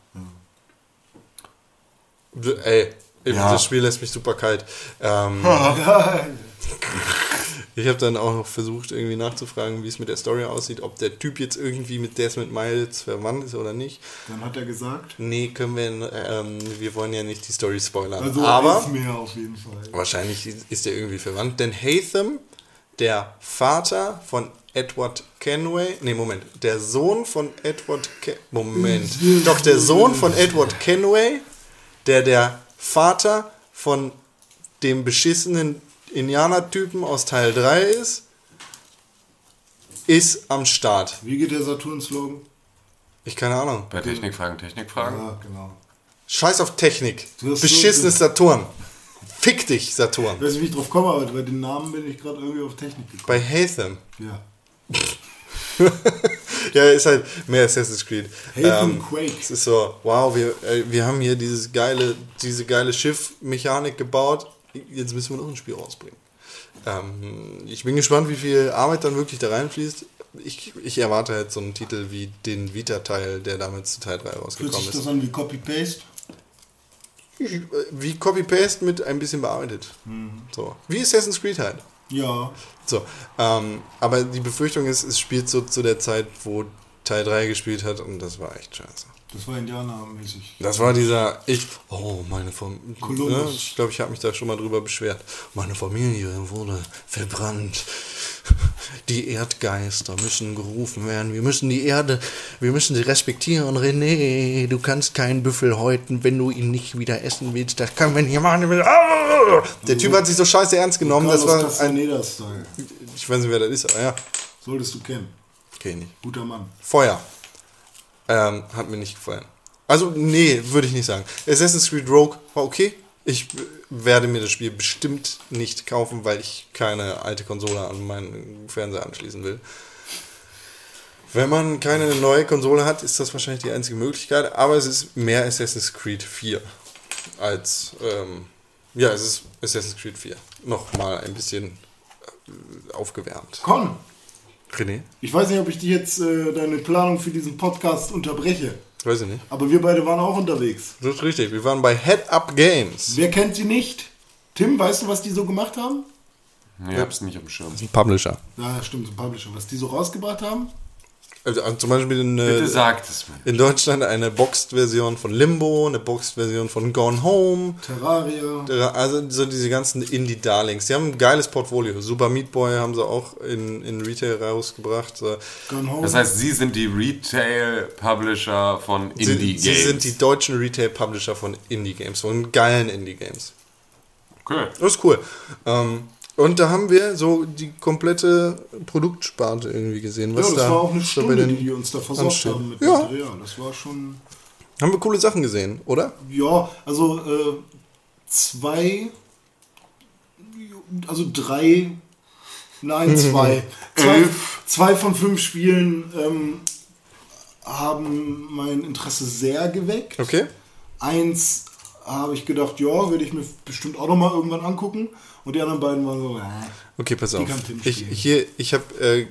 D- Ey, Ja. das Spiel lässt mich super kalt. Ähm, ich habe dann auch noch versucht, irgendwie nachzufragen, wie es mit der Story aussieht, ob der Typ jetzt irgendwie mit Desmond Miles verwandt ist oder nicht. Dann hat er gesagt. Nee, können wir, ähm, wir wollen ja nicht die Story spoilern. Also Aber Eismeer auf jeden Fall. Wahrscheinlich ist er irgendwie verwandt, denn Hatham, der Vater von Edward Kenway, nee, Moment, der Sohn von Edward Ken, Moment, doch der Sohn von Edward Kenway, der der Vater von dem beschissenen Indianertypen aus Teil 3 ist, ist am Start. Wie geht der Saturn-Slogan? Ich keine Ahnung. Bei Technikfragen, Technikfragen. Ja, genau. Scheiß auf Technik. Hast so- Beschissenes Saturn. Fick dich, Saturn. Ich weiß nicht, wie ich drauf komme, aber bei den Namen bin ich gerade irgendwie auf Technik gekommen. Bei Hatham. Ja. Ja, ist halt mehr Assassin's Creed. Haven Quake. Es ist so, wow, wir, äh, wir haben hier dieses geile, diese geile Schiffmechanik gebaut. Jetzt müssen wir noch ein Spiel rausbringen. Ähm, ich bin gespannt, wie viel Arbeit dann wirklich da reinfließt. Ich, ich erwarte halt so einen Titel wie den Vita-Teil, der damals zu Teil 3 Fühlt rausgekommen sich das ist. an wie Copy-Paste? Wie Copy-Paste mit ein bisschen bearbeitet. Mhm. So. Wie Assassin's Creed halt. Ja. So, ähm, aber die Befürchtung ist, es spielt so zu der Zeit, wo Teil 3 gespielt hat und das war echt scheiße. Das war Indianermäßig. Das war dieser, ich, oh, meine Familie, ne, ich glaube, ich habe mich da schon mal drüber beschwert. Meine Familie wurde verbrannt. Die Erdgeister müssen gerufen werden. Wir müssen die Erde, wir müssen sie respektieren. René, du kannst keinen Büffel häuten, wenn du ihn nicht wieder essen willst. Das kann man hier machen. Ah! Der Typ hat sich so scheiße ernst genommen. Das war ein, ich weiß nicht, wer das ist, aber ja, Solltest du kennen. okay, nicht. Guter Mann. Feuer. Ähm, hat mir nicht gefallen. Also, nee, würde ich nicht sagen. Assassin's Creed Rogue war okay. Ich äh, werde mir das Spiel bestimmt nicht kaufen, weil ich keine alte Konsole an meinen Fernseher anschließen will. Wenn man keine neue Konsole hat, ist das wahrscheinlich die einzige Möglichkeit, aber es ist mehr Assassin's Creed 4 als, ähm, ja, es ist Assassin's Creed 4. Nochmal ein bisschen äh, aufgewärmt. Con, René? ich weiß nicht, ob ich dir jetzt äh, deine Planung für diesen Podcast unterbreche, Weiß ich nicht. aber wir beide waren auch unterwegs. Das ist richtig. Wir waren bei Head Up Games. Wer kennt sie nicht? Tim, weißt du, was die so gemacht haben? Ich hab's nicht auf dem Schirm. Ein Publisher. Ja, stimmt, so ein Publisher. Was die so rausgebracht haben? Also, also zum Beispiel in, Bitte äh, sagt es mir. in Deutschland eine Boxed-Version von Limbo, eine Boxed-Version von Gone Home. Terraria. Also so diese ganzen Indie-Darlings. Die haben ein geiles Portfolio. Super Meat Boy haben sie auch in, in Retail rausgebracht. So. Gone Home. Das heißt, Sie sind die Retail-Publisher von Sie, Indie-Games. sie sind die deutschen Retail-Publisher von Indie-Games, von geilen Indie-Games. Okay. Das ist cool. Ähm, und da haben wir so die komplette Produktsparte irgendwie gesehen. ja, Was das da war auch eine Stunde, die die uns da versorgt ansteht. haben mit Ja. Material. Das war schon... Haben wir coole Sachen gesehen, oder? Ja, also äh, zwei, also drei, nein, zwei. zwei, Elf. zwei von fünf Spielen ähm, haben mein Interesse sehr geweckt. Okay. Eins habe ich gedacht, ja, werde ich mir bestimmt auch noch mal irgendwann angucken. Und die anderen beiden waren so, äh. Okay, pass auf. Ich, hier, ich habe äh,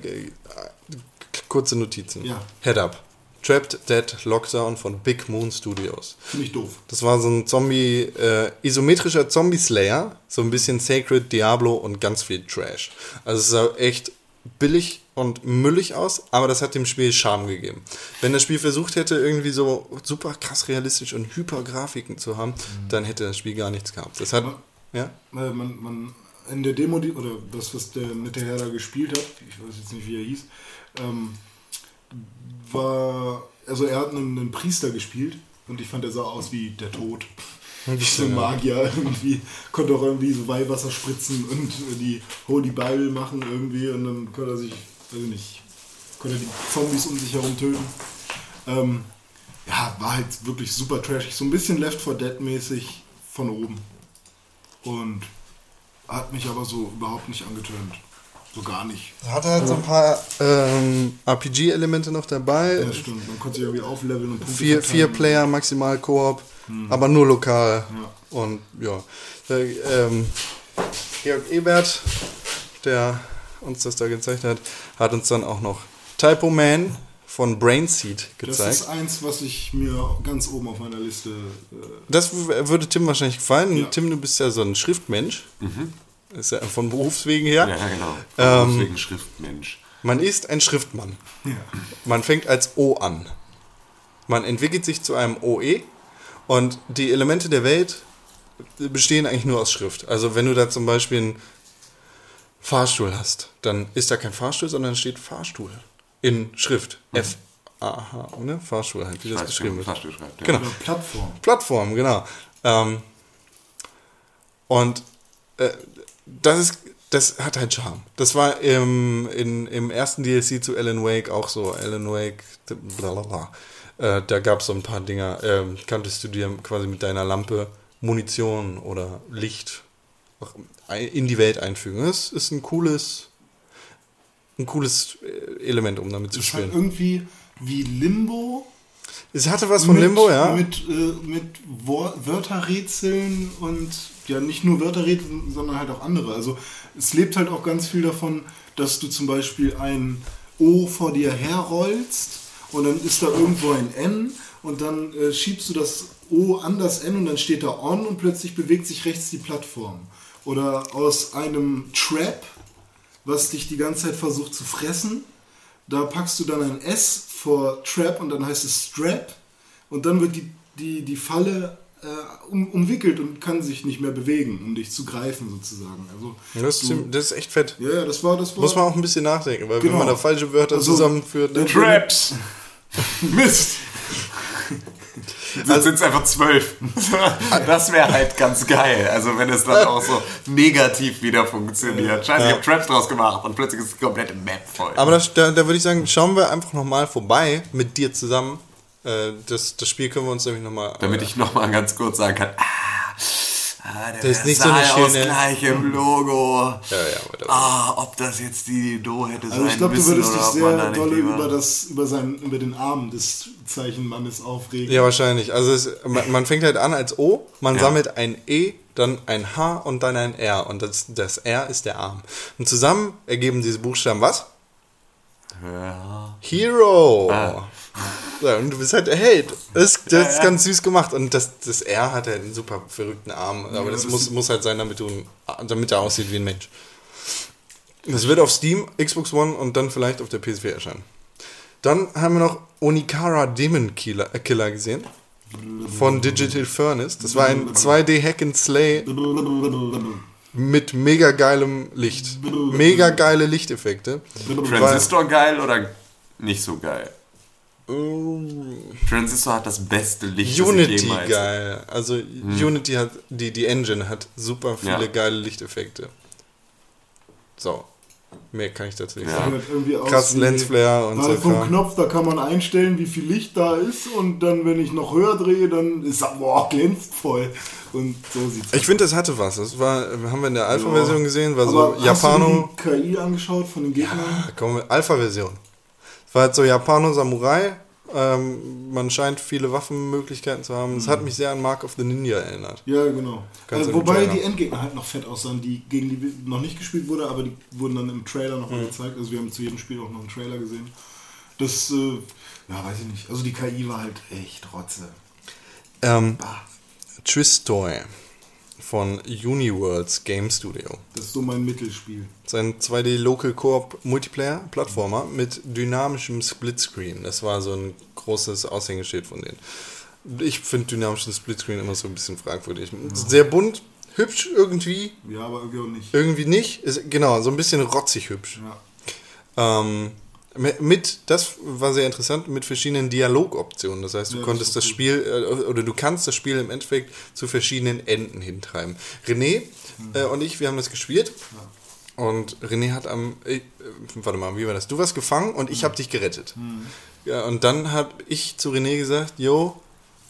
kurze Notizen. Ja. Head Up. Trapped Dead Lockdown von Big Moon Studios. Finde ich doof. Das war so ein Zombie, äh, isometrischer Zombie-Slayer, so ein bisschen Sacred Diablo und ganz viel Trash. Also es sah echt billig und müllig aus, aber das hat dem Spiel Charme gegeben. Wenn das Spiel versucht hätte, irgendwie so super krass realistisch und Hypergrafiken zu haben, dann hätte das Spiel gar nichts gehabt. Das hat, ja, man, man, in der Demo, die, oder das, was der nette Herr da gespielt hat, ich weiß jetzt nicht, wie er hieß, ähm, war, also er hat einen, einen Priester gespielt und ich fand, er sah aus wie der Tod. So ein Magier irgendwie, konnte auch irgendwie so Weihwasser spritzen und die Holy Bible machen irgendwie und dann konnte er sich, weiß ich nicht, konnte er die Zombies um sich herum töten. Ähm, ja, war halt wirklich super trashig, so ein bisschen Left 4 Dead mäßig von oben. Und hat mich aber so überhaupt nicht angetönt. So gar nicht. Hat halt so ein paar ähm, RPG-Elemente noch dabei. Ja, stimmt. Man konnte sich irgendwie aufleveln und Punkte Vier, vier. Player maximal Koop, aber nur lokal. Ja. Und ja, der, ähm, Georg Ebert, der uns das da gezeigt hat, hat uns dann auch noch Typo Man von Brainseed Das gezeigt. ist eins, was ich mir ganz oben auf meiner Liste. Äh, Das würde Tim wahrscheinlich gefallen. Ja. Tim, du bist ja so ein Schriftmensch. Ist ja von Berufswegen her. Ja, genau. Ähm, Deswegen Schriftmensch. Man ist ein Schriftmann. ja. Man fängt als O an. Man entwickelt sich zu einem OE und die Elemente der Welt bestehen eigentlich nur aus Schrift. Also wenn du da zum Beispiel einen Fahrstuhl hast, dann ist da kein Fahrstuhl, sondern steht Fahrstuhl in Schrift. F. A H, ne? Fahrstuhl halt, wie das geschrieben wird. Fahrstuhl schreibt, ja. Genau. Oder Plattform. Plattform, genau. Ähm, und äh, das ist, das hat halt Charme. Das war im, in, im ersten DLC zu Alan Wake auch so. Alan Wake, blablabla. Äh, da gab es so ein paar Dinger. Ähm, konntest du dir quasi mit deiner Lampe Munition oder Licht in die Welt einfügen. Das ist ein cooles, ein cooles äh, Element, um damit zu Das ist halt spielen. irgendwie wie Limbo. Es hatte was von mit, Limbo, ja. Mit, äh, mit Wörterrätseln und ja, nicht nur Wörterrätsel, sondern halt auch andere. Also es lebt halt auch ganz viel davon, dass du zum Beispiel ein O vor dir herrollst und dann ist da irgendwo ein N und dann äh, schiebst du das O an das N und dann steht da On und plötzlich bewegt sich rechts die Plattform. Oder aus einem Trap, was dich die ganze Zeit versucht zu fressen, da packst du dann ein S vor Trap und dann heißt es Strap und dann wird die, die, die Falle äh, um, umwickelt und kann sich nicht mehr bewegen, um dich zu greifen sozusagen. Also, Das ist, du, das ist echt fett. ja, ja, das war, das war. Muss man auch ein bisschen nachdenken, weil wenn Genau. man da falsche Wörter Also, zusammenführt. Traps! Mist! Dann sind es einfach zwölf. Das wäre halt ganz geil. Also wenn es dann auch so negativ wieder funktioniert. Scheiße, ich habe Traps draus gemacht und plötzlich ist die komplette Map voll. Aber das, da, da würde ich sagen, schauen wir einfach nochmal vorbei mit dir zusammen. Äh, das, das Spiel können wir uns nämlich nochmal. Damit ich nochmal ganz kurz sagen kann, ah, Ah, der Das ist nicht so eine schöne- Versailles-Ausgleich im Logo. Ja, ja. Ah, ob das jetzt die Do hätte sein Also ich glaube, du müssen würdest dich oder ob man da sehr lieber- über, das, über, sein, über den Arm des Zeichenmannes aufregen. Ja, wahrscheinlich. Also es, man, man fängt halt an als O, man Ja. sammelt ein E, dann ein H und dann ein R. Und das, das R ist der Arm. Und zusammen ergeben diese Buchstaben was? Ja. Hero. Ah. Ja, und du bist halt der Held. Das, das ist ganz süß gemacht. Und das, das R hat halt einen super verrückten Arm. Aber das, das muss, muss halt sein, damit, du, damit er aussieht wie ein Mensch. Das wird auf Steam, Xbox One und dann vielleicht auf der PS4 erscheinen. Dann haben wir noch Onikara Demon Killer, äh, Killer gesehen. Von Digital Furnace. Das war ein 2D Hack and Slay mit mega geilem Licht. Mega geile Lichteffekte. Transistor geil oder nicht so geil? Transistor hat das beste Licht, das ich Unity jemals... geil. Also Unity hat, die, die Engine hat super viele Ja. geile Lichteffekte. So. Mehr kann ich dazu nicht Ja. sagen. Krass Lensflare und Weil so. vom Kram. Knopf, da kann man einstellen, wie viel Licht da ist und dann, wenn ich noch höher drehe, dann ist er, boah, glänzt voll. Und so sieht's Ich finde, das hatte was. Das war, haben wir in der Alpha-Version gesehen, war so Aber hast Japano. du die KI angeschaut von den Gegnern? Kommen wir- Alpha-Version. Es war halt so Japano-Samurai. Ähm, man scheint viele Waffenmöglichkeiten zu haben. Es Mhm. hat mich sehr an Mark of the Ninja erinnert. Ja, genau. Im wobei die Endgegner halt noch fett aussahen, die gegen die noch nicht gespielt wurde, aber die wurden dann im Trailer Mhm. nochmal gezeigt. Also wir haben zu jedem Spiel auch noch einen Trailer gesehen. Das, äh, ja, weiß ich nicht. Also die KI war halt echt Rotze. Ähm, Bah, Twistoy von Uniworlds Game Studio. das ist so mein Mittelspiel. Sein 2D Local Coop Multiplayer Plattformer mit dynamischem Splitscreen. Das war so ein großes Aushängeschild von denen. Ich finde dynamischen Splitscreen immer so ein bisschen fragwürdig. Sehr bunt, hübsch irgendwie, Ja, aber irgendwie auch nicht. irgendwie nicht. Ist, genau, so ein bisschen rotzig hübsch. Ja. Ähm, mit, das war sehr interessant, mit verschiedenen Dialogoptionen. Das heißt, du Ja, das konntest das gut. Spiel, äh, oder du kannst das Spiel im Endeffekt zu verschiedenen Enden hintreiben. René Mhm. äh, und ich, wir haben das gespielt. Und René hat am, äh, warte mal, wie war das? Du warst gefangen und Mhm. ich habe dich gerettet. Ja, und dann habe ich zu René gesagt, jo,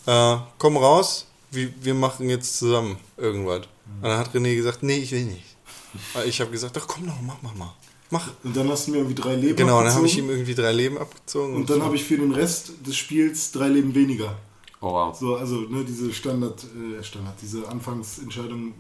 äh, komm raus, wir, wir machen jetzt zusammen irgendwas. Mhm. Und dann hat René gesagt, nee, ich will nicht. Ich habe gesagt, ach komm doch, mach, mach mal. Mach. Und dann hast du mir irgendwie drei Leben Genau, dann habe ich abgezogen. ihm irgendwie drei Leben abgezogen. Und dann habe ich für den Rest des Spiels drei Leben weniger. Oh, wow. So, also ne, diese Standard, äh, Standard, diese Anfangsentscheidung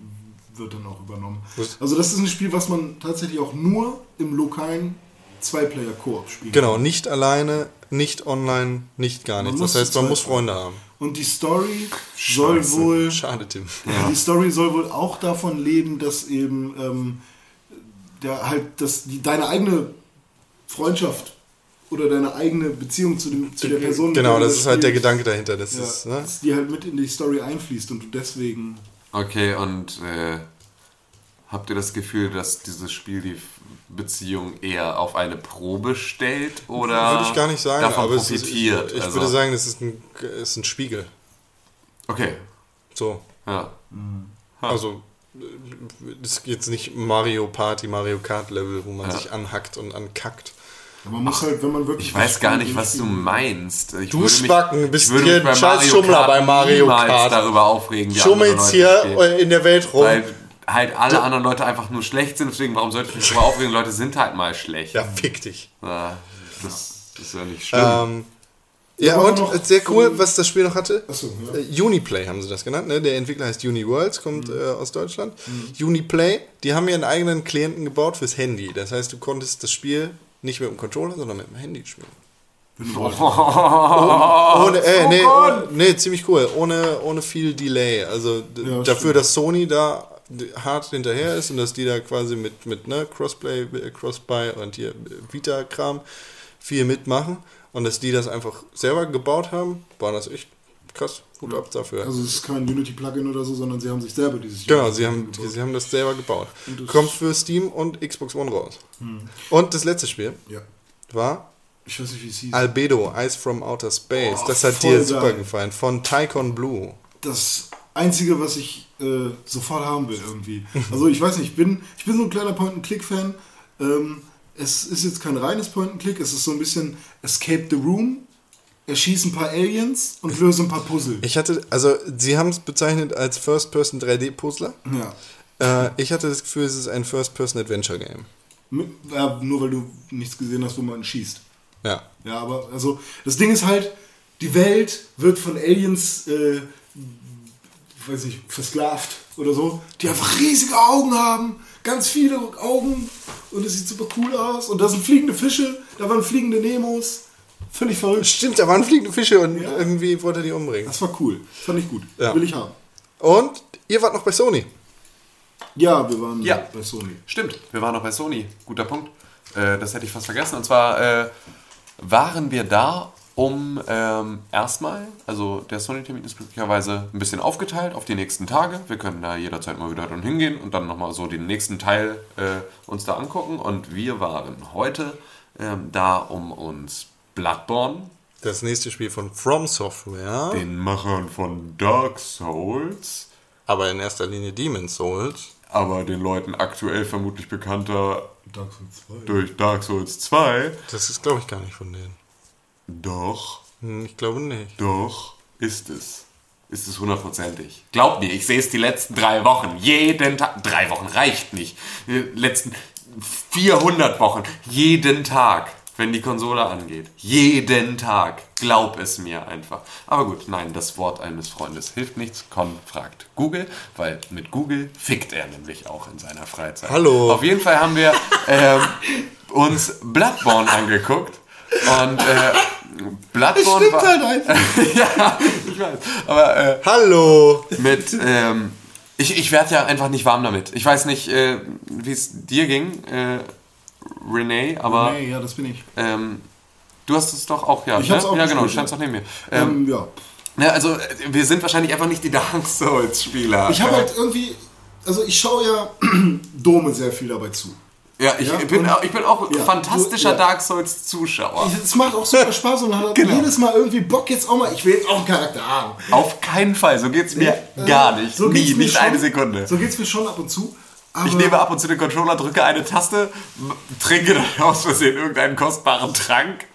wird dann auch übernommen. Was? Also das ist ein Spiel, was man tatsächlich auch nur im lokalen Zwei-Player-Koop spielt. Genau, nicht alleine, nicht online, nicht gar nichts. Das heißt, man muss Freunde haben. Und die Story soll wohl, Schade, Tim. die Story soll wohl auch davon leben, dass eben ähm, der halt, dass die, deine eigene Freundschaft oder deine eigene Beziehung zu, dem, zu der Person. Genau, das ist halt der Gedanke dahinter. Das Ja, ist, ne? dass die halt mit in die Story einfließt und du deswegen Okay, und äh, habt ihr das Gefühl, dass dieses Spiel die Beziehung eher auf eine Probe stellt oder Würde ich gar nicht sagen, davon aber es ist, profitiert? ich, ich Also- würde sagen, es ist ein, ist ein Spiegel. Okay, So. ja. Also, äh, das ist jetzt nicht Mario Party, Mario Kart Level, wo man Ja. sich anhackt und ankackt. Ja, man muss halt, wenn man wirklich. Ich weiß gar nicht, was du meinst. Ich Du würde mich- Spacken, bist hier ein scheiß Mario Schummler Kart bei Mario Kart. darüber aufregen, wie Schummelst hier spielen. in der Welt rum. Weil halt alle anderen Leute einfach nur schlecht sind, deswegen warum sollte ich mich darüber aufregen? Leute sind halt mal schlecht. ja, fick dich. Ja, das, das ist ja nicht schlimm. Ähm, ja, und sehr cool, was das Spiel noch hatte. Achso, ja. Äh, Uniplay haben sie das genannt. Ne? Der Entwickler heißt Uniworlds, kommt Mhm. äh, aus Deutschland. Uniplay, die haben ihren eigenen Klienten gebaut fürs Handy. Das heißt, du konntest das Spiel nicht mit dem Controller, sondern mit dem Handy spielen. ohne, äh, nee, ohne, nee, ziemlich cool. Ohne, ohne viel Delay. Also Ja, dafür, stimmt. dass Sony da hart hinterher ist und dass die da quasi mit, mit ne, Crossplay, äh, Crossbuy und hier äh, Vita-Kram viel mitmachen und dass die das einfach selber gebaut haben, war das echt krass. Hut ab dafür. Also es ist kein Unity-Plugin oder so, sondern sie haben sich selber dieses Genau, sie haben, gebaut. sie haben das selber gebaut. Kommt für Steam und Xbox One raus. Und das letzte Spiel Ja. war Ich weiß nicht, wie es hieß. Albedo, Ice from Outer Space. Oh, das hat dir super geil. gefallen. Von Tycon Blue. das Einzige, was ich äh, sofort haben will irgendwie. Also ich weiß nicht, ich bin, ich bin so ein kleiner Point-and-Click-Fan. Ähm, es ist jetzt kein reines Point-and-Click, es ist so ein bisschen Escape the Room erschieße ein paar Aliens und löse ein paar Puzzle. Ich hatte, also sie haben es bezeichnet als First-Person 3D-Puzzler. Ja. Äh, ich hatte das Gefühl, es ist ein First-Person-Adventure-Game. Ja. Nur weil du nichts gesehen hast, wo man schießt. Ja. Ja, aber also das Ding ist halt, die Welt wird von Aliens, äh, weiß nicht, versklavt oder so, die einfach riesige Augen haben, ganz viele Augen und es sieht super cool aus und da sind fliegende Fische, da waren fliegende Nemos, völlig verrückt. Stimmt, da waren fliegende Fische und Ja. irgendwie wollte er die umbringen. Das war cool, das fand ich gut, Ja. will ich haben. Und ihr wart noch bei Sony. Ja, wir waren Ja. bei Sony. Stimmt, wir waren noch bei Sony. Guter Punkt. Äh, das hätte ich fast vergessen. Und zwar äh, waren wir da, um ähm, erstmal, also der Sony-Termin ist glücklicherweise ein bisschen aufgeteilt auf die nächsten Tage. Wir können da jederzeit mal wieder dann hingehen und dann nochmal so den nächsten Teil äh, uns da angucken. Und wir waren heute ähm, da, um uns Bloodborne, Das nächste Spiel von From Software. den Machern von Dark Souls, Aber in erster Linie Demon's Souls. aber den Leuten aktuell vermutlich bekannter Dark Souls 2. durch Dark Souls 2, Das ist, glaube ich, gar nicht von denen. Doch Hm, Ich glaube nicht. Doch, ist es. Ist es hundertprozentig. Glaubt mir, ich sehe es die letzten drei Wochen. Jeden Tag. Drei Wochen reicht nicht. Die letzten 400 Wochen. Jeden Tag, wenn die Konsole angeht. Jeden Tag. Glaub es mir einfach. Aber gut, nein, das Wort eines Freundes hilft nichts. Con fragt Google, weil mit Google fickt er nämlich auch in seiner Freizeit. Hallo. Auf jeden Fall haben wir ähm, uns Bloodborne angeguckt. Und äh, Bloodborne Stimmt war, halt einfach. ja, ich weiß. Aber äh, Hallo! mit, ähm, ich, ich werde ja einfach nicht warm damit. Ich weiß nicht, äh, wie es dir ging, äh, Renee, aber Nee, ja, das bin ich. ähm, du hast es doch auch, ja. Ich hab's ne? auch ja, genau, du standst ja. doch neben mir. Ähm, Ähm, ja. ja, also, wir sind wahrscheinlich einfach nicht die Dark Souls-Spieler. Ich habe halt irgendwie, also ich schaue ja Dome sehr viel dabei zu. Ja, ich, ja, bin, und- auch, ich bin auch Ja, fantastischer du- ja. Dark Souls-Zuschauer. Es macht auch super Spaß und man hat Genau. jedes Mal irgendwie Bock jetzt auch mal, ich will jetzt auch einen Charakter haben. Auf keinen Fall, so geht's mir Äh, gar nicht. so Nie, nicht schon- eine Sekunde. So geht's mir schon ab und zu. Ich nehme ab und zu den Controller, drücke eine Taste, trinke dann aus Versehen irgendeinen kostbaren Trank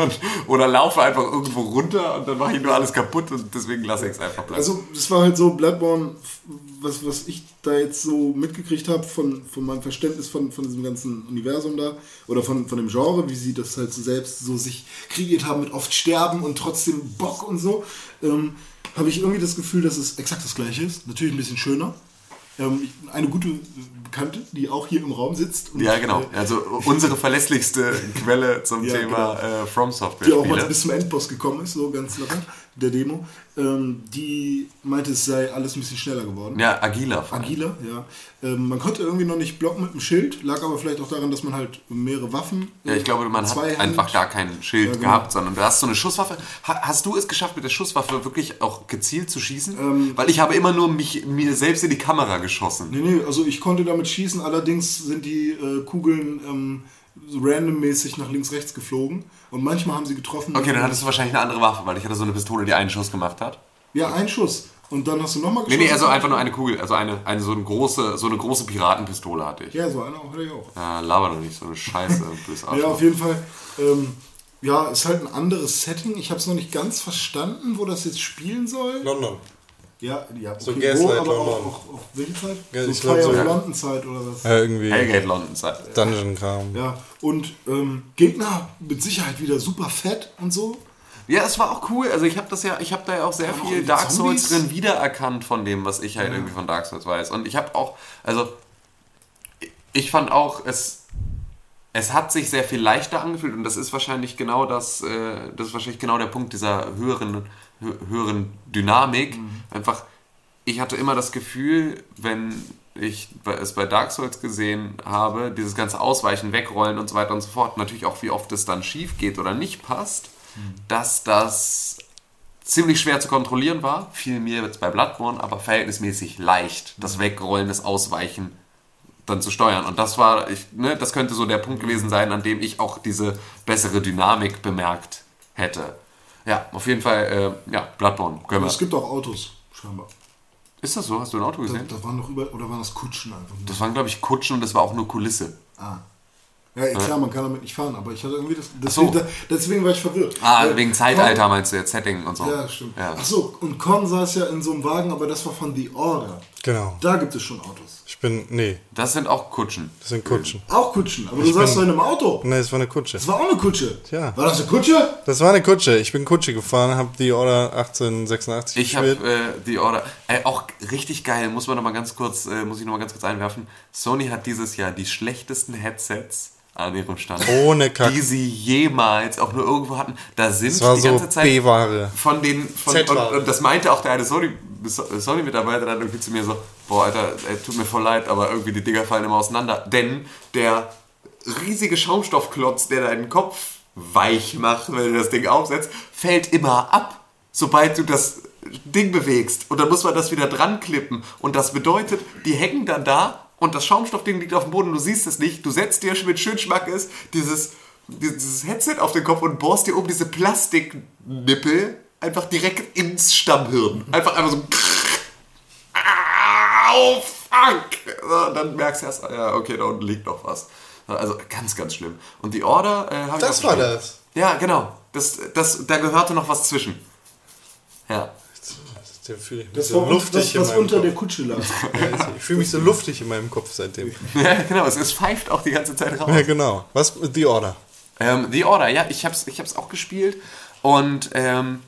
und, oder laufe einfach irgendwo runter und dann mache ich nur alles kaputt und deswegen lasse ich es einfach bleiben. Also, das war halt so Bloodborne, was, was ich da jetzt so mitgekriegt habe von, von meinem Verständnis von, von diesem ganzen Universum da oder von, von dem Genre, wie sie das halt so selbst so sich kreiert haben mit oft Sterben und trotzdem Bock und so, ähm, habe ich irgendwie das Gefühl, dass es exakt das gleiche ist. Natürlich ein bisschen schöner. Ähm, eine gute Bekannte, die auch hier im Raum sitzt. Und, ja, genau. äh, Also unsere verlässlichste Quelle zum Ja, Thema genau. äh, From die auch mal bis zum Endboss gekommen ist, so ganz locker, der Demo, ähm, die meinte, es sei alles ein bisschen schneller geworden. Ja, agiler. vor allem. Agiler, ja. Ähm, man konnte irgendwie noch nicht blocken mit dem Schild, lag aber vielleicht auch daran, dass man halt mehrere Waffen. Ja, ich glaube, man hat Zweihand- einfach gar kein Schild Ja, genau. gehabt, sondern du hast so eine Schusswaffe. Ha, hast du es geschafft, mit der Schusswaffe wirklich auch gezielt zu schießen? Ähm, Weil ich habe immer nur mich, mir selbst in die Kamera geschossen. Nee, nee, also ich konnte damit schießen, allerdings sind die äh, Kugeln ähm, so randommäßig nach links, rechts geflogen und manchmal haben sie getroffen. Okay, dann hattest du wahrscheinlich eine andere Waffe, weil ich hatte so eine Pistole, die einen Schuss gemacht hat. Ja, ein Schuss. Und dann hast du nochmal Nee, nee, also einfach nur eine Kugel, also eine, eine so eine große, so eine große Piratenpistole hatte ich. Ja, so eine hatte ich auch. Ja, laber doch nicht, so eine Scheiße. Ja, auf jeden Fall. Ähm, ja, ist halt ein anderes Setting. Ich habe es noch nicht ganz verstanden, wo das jetzt spielen soll. London. Ja, ja, okay, So wo, Gaslight aber London. auch, auch, auch welche Zeit? Ja, so ich Fire so, of ja. London Zeit oder was? Ja, irgendwie Hellgate London Zeit. Dungeon-Kram. Ja, und ähm, Gegner mit Sicherheit wieder super fett und so. Ja, es war auch cool. Also ich habe das ja, ich habe da ja auch sehr auch viel die Dark Zombies. Souls drin wiedererkannt von dem, was ich halt irgendwie von Dark Souls weiß. Und ich habe auch, also ich fand auch, es, es hat sich sehr viel leichter angefühlt und das ist wahrscheinlich genau das, äh, das ist wahrscheinlich genau der Punkt dieser höheren, hö- höheren Dynamik. Einfach, ich hatte immer das Gefühl, wenn ich es bei Dark Souls gesehen habe, dieses ganze Ausweichen, Wegrollen und so weiter und so fort, natürlich auch wie oft es dann schief geht oder nicht passt, dass das ziemlich schwer zu kontrollieren war, viel mehr jetzt bei Bloodborne, aber verhältnismäßig leicht, das Wegrollen, das Ausweichen dann zu steuern. Und das war, ich, ne, das könnte so der Punkt gewesen sein, an dem ich auch diese bessere Dynamik bemerkt hätte. Ja, auf jeden Fall, äh, ja, Bloodborne. Können Es wir. gibt auch Autos, scheinbar. Ist das so? Hast du ein Auto Da, gesehen? da waren noch über, oder waren das Kutschen einfach nur? Das waren, glaube ich, Kutschen und das war auch nur Kulisse. Ah. Ja, klar, man kann damit nicht fahren, aber ich hatte irgendwie das. so. Deswegen, deswegen war ich verwirrt. Ah, Weil wegen Zeitalter meinst du jetzt, Setting und so. Con, ja, stimmt. Ja. Ach so, und Con saß ja in so einem Wagen, aber das war von The Order. Genau. Da gibt es schon Autos. Ich bin, nee, Das sind auch Kutschen. das sind Kutschen. Auch Kutschen, aber du saßt doch in einem Auto. Nee, das war eine Kutsche. Das war auch eine Kutsche. Ja. War das eine Kutsche? Das war eine Kutsche. Ich bin Kutsche gefahren, habe die Order 1886 Ich habe äh, die Order. Äh, auch richtig geil, muss man noch mal ganz kurz, äh, muss ich noch mal ganz kurz einwerfen. Sony hat dieses Jahr die schlechtesten Headsets an ihrem Stand. Ohne Kack. Die sie jemals auch nur irgendwo hatten. Da sind Das war die so ganze Zeit B-Ware. von den von, und, und das meinte auch der eine Sony Sony Mitarbeiter dann irgendwie zu mir so, boah Alter, ey, tut mir voll leid, aber irgendwie die Dinger fallen immer auseinander, denn der riesige Schaumstoffklotz, der deinen Kopf weich macht, wenn du das Ding aufsetzt, fällt immer ab, sobald du das Ding bewegst und dann muss man das wieder dran klippen und das bedeutet, die hängen dann da und das Schaumstoffding liegt auf dem Boden, du siehst es nicht, du setzt dir mit schön Schmackes dieses dieses Headset auf den Kopf und bohrst dir um diese Plastiknippel einfach direkt ins Stammhirn. Einfach einfach so. Au, fuck! Und dann merkst du erst, ja, okay, da unten liegt noch was. Also ganz, ganz schlimm. Und die Order äh, habe ich Das war das. Ja, genau. Das, das, da gehörte noch was zwischen. Ja. Der fühle ich mich Das so war luftig das, in was meinem unter Kopf. der Kutsche lag. Ich fühle mich so luftig in meinem Kopf seitdem. ja, genau. Es, es pfeift auch die ganze Zeit raus. Ja, genau. Was mit The Order? Ähm, The Order, ja, ich hab's, ich hab's auch gespielt und ähm,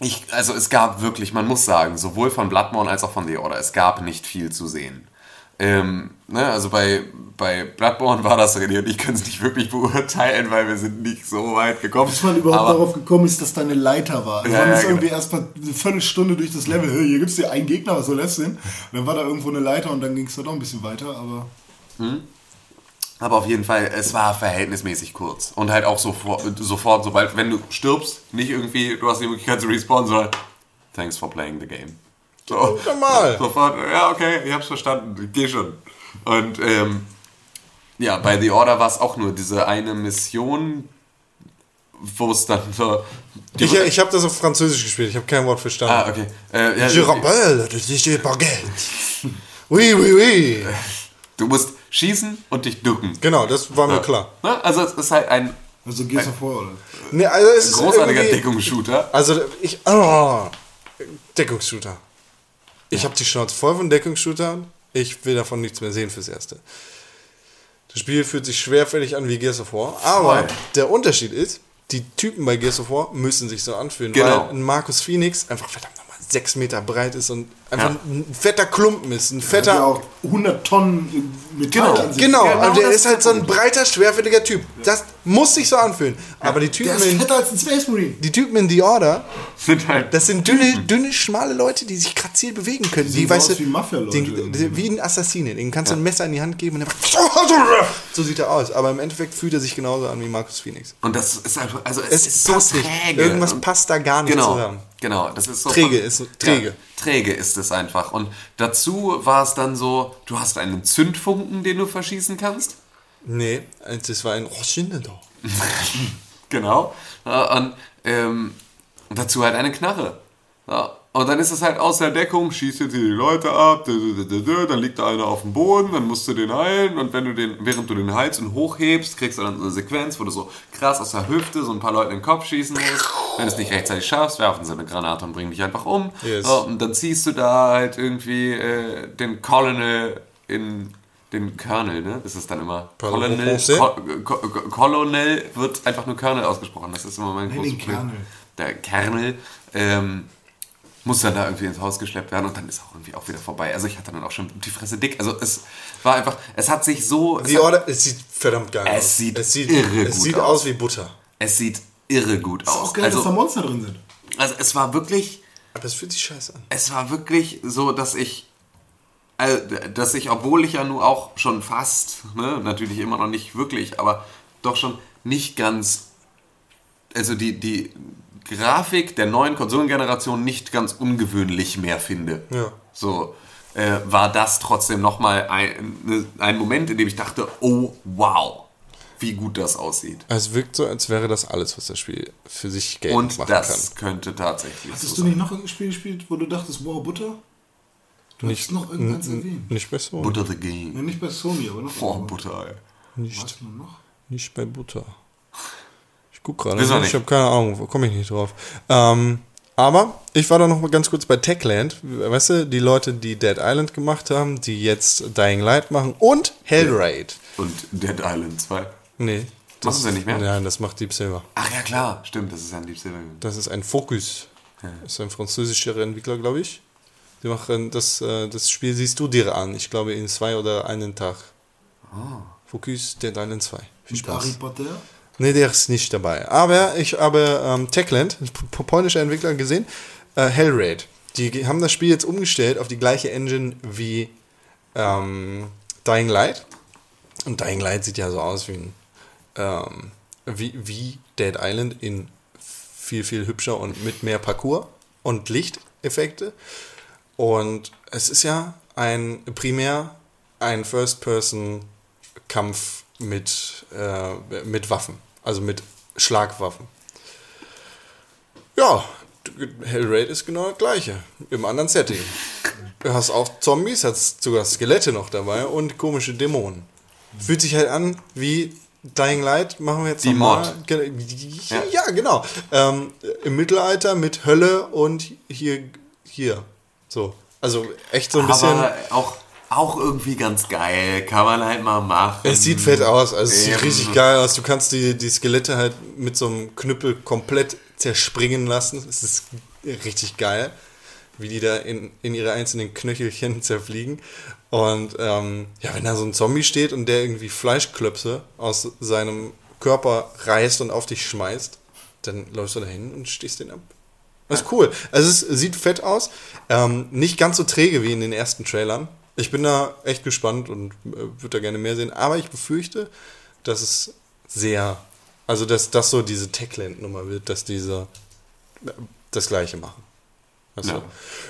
ich, also es gab wirklich, man muss sagen, sowohl von Bloodborne als auch von The Order, es gab nicht viel zu sehen. Ähm, ne, also bei, bei Bloodborne war das René und ich können es nicht wirklich beurteilen, weil wir sind nicht so weit gekommen. Bis man überhaupt Aber- darauf gekommen ist, dass da eine Leiter war. Also Ja, man ja, ist genau. irgendwie erst mal eine Viertelstunde durch das Level. Hier gibt es dir einen Gegner, was soll das denn? Und dann war da irgendwo eine Leiter und dann ging es da doch ein bisschen weiter, aber. Aber auf jeden Fall, es war verhältnismäßig kurz. Und halt auch sofort, sofort, sobald, wenn du stirbst, nicht irgendwie, du hast die Möglichkeit zu respawnen, sondern thanks for playing the game. So, Normal. Sofort, ja, okay, ich hab's verstanden, ich geh schon. Und ähm, ja, bei The Order war es auch nur diese eine Mission, wo es dann so. Ich, ich habe das auf Französisch gespielt. Ich habe kein Wort verstanden. ah, okay. Äh, ja, Je rappelle, das ist die Baguette. Oui, oui, oui. du musst schießen und dich ducken. Genau, das war mir klar. Ne? Also es ist halt ein Also Gears of War, oder? Nee, also es ist großartiger Deckungsshooter. Also ich. Oh, Deckungsshooter. Ich habe die Schnauze voll von Deckungsshootern. Ich will davon nichts mehr sehen fürs Erste. Das Spiel fühlt sich schwerfällig an wie Gears of War. Aber Voll. der Unterschied ist, die Typen bei Gears of War müssen sich so anfühlen. Genau. Weil ein Markus Phoenix einfach verdammt nochmal sechs Meter breit ist und einfach Ja. ein fetter Klumpen ist. Ein fetter. ja auch 100 Tonnen Metall Genau, an sich. Genau, Genau und der ist halt so ein breiter, schwerfälliger Typ. Das muss sich so anfühlen. Aber die Der Typen, ist in, fetter als ein Space Marine. die Typen in The Order, Sind halt das sind dünne, dünne, schmale Leute, die sich grazil bewegen können. Die, so weißt du, wie Mafia-Leute die- irgendwie, die- wie ein Assassine. Den kannst du ein Messer in die Hand geben und der macht so sieht er aus. Aber im Endeffekt fühlt er sich genauso an wie Markus Phoenix. Und das ist einfach, also es, Es ist so passt nicht. träge. Irgendwas Und- passt da gar nicht genau, zusammen. Genau, das ist so. Träge ist- träge. Ja, träge ist es einfach. Und dazu war es dann so, du hast einen Zündfunken, den du verschießen kannst. Nee, das war ein Roschindendor. Genau. Ja, Und ähm, dazu halt eine Knarre. Ja, und dann ist es halt aus der Deckung, schießt jetzt die Leute ab, dann liegt da einer auf dem Boden, dann musst du den heilen und wenn du den, während du den heilst und hochhebst, kriegst du dann so eine Sequenz, wo du so krass aus der Hüfte so ein paar Leuten in den Kopf schießen musst. Wenn du es nicht rechtzeitig schaffst, werfen sie eine Granate und bringen dich einfach um. Yes. Und dann ziehst du da halt irgendwie äh, den Colonel in den Colonel, ne? Das ist dann immer Colonel. Colonel wird einfach nur Colonel ausgesprochen. Das ist immer mein großes Problem. Kernel. Der Kernel ähm, muss dann da irgendwie ins Haus geschleppt werden und dann ist auch irgendwie auch wieder vorbei. Also ich hatte dann auch schon die Fresse dick. Also es war einfach, es hat sich so, es, hat, Order, es sieht verdammt geil Es aus. sieht es sieht, irre es gut sieht aus. aus wie Butter. es sieht irre gut Ist aus. auch geil, dass da also, Monster drin sind. also es war wirklich, Aber es fühlt sich scheiße an. es war wirklich so, dass ich, äh, dass ich, obwohl ich ja nun auch schon fast, ne, natürlich immer noch nicht wirklich, aber doch schon nicht ganz, also die, die Grafik der neuen Konsolengeneration nicht ganz ungewöhnlich mehr finde. Ja. So äh, war das trotzdem nochmal ein, ne- ein Moment, in dem ich dachte, oh wow, wie gut das aussieht. Es wirkt so, als wäre das alles, was das Spiel für sich Geld Und machen das könnte tatsächlich Hattest so du nicht noch ein Spiel gespielt, wo du dachtest, wow, Butter? Du Nicht- hast noch irgendeins erwähnt. kann. Nicht mehr so. Butter the Ja, Game. nicht bei Sony, aber noch. Oh, irgendwo. Butter, ey. Nicht, noch? nicht bei Butter. Ich guck gerade. Wissen wir Ich habe keine Ahnung, wo komme ich nicht drauf. Ähm, aber ich war da noch mal ganz kurz bei Techland. Weißt du, die Leute, die Dead Island gemacht haben, die jetzt Dying Light machen und Hellraid. Und Dead Island 2. Nee. Machst du das nicht mehr? Nein, das macht Deep Silver. Ach ja, klar. Stimmt, das ist ein Deep Silver. Das ist ein Focus. Das ist ein französischer Entwickler, glaube ich. Die machen das, äh, das Spiel siehst du dir an. Ich glaube in zwei oder einen Tag. Focus Dead Island 2. Viel Mit Harry Spaß. Potter? Nee, der ist nicht dabei. Aber ich habe ähm, Techland, polnischer Entwickler, gesehen. Äh, Hellraid. Die haben das Spiel jetzt umgestellt auf die gleiche Engine wie ähm, Dying Light. Und Dying Light sieht ja so aus wie, ein, ähm, wie, wie Dead Island in viel, viel hübscher und mit mehr Parcours und Lichteffekte. Und es ist ja ein primär ein First-Person-Kampf mit, äh, mit Waffen, also mit Schlagwaffen. Ja, Hellraid ist genau das gleiche, im anderen Setting. Du hast auch Zombies, hast sogar Skelette noch dabei und komische Dämonen. Fühlt sich halt an wie Dying Light, machen wir jetzt Die. Mod. Ge- Ja, genau. Ähm, Im Mittelalter mit Hölle und hier, hier. So. Also echt so ein bisschen. Aber auch, auch irgendwie ganz geil. Kann man halt mal machen. Es sieht fett aus, also es sieht richtig geil aus. Du kannst die, die Skelette halt mit so einem Knüppel komplett zerspringen lassen. Es ist richtig geil, wie die da in, in ihre einzelnen Knöchelchen zerfliegen. Und ähm, ja, wenn da so ein Zombie steht und der irgendwie Fleischklöpse aus seinem Körper reißt und auf dich schmeißt, dann läufst du dahin und stichst den ab. Das ist cool. Also es sieht fett aus. Ähm, nicht ganz so träge wie in den ersten Trailern. Ich bin da echt gespannt und äh, würde da gerne mehr sehen. Aber ich befürchte, dass es sehr, also dass das so diese Techland-Nummer wird, dass diese äh, das Gleiche machen. Weißt Ja.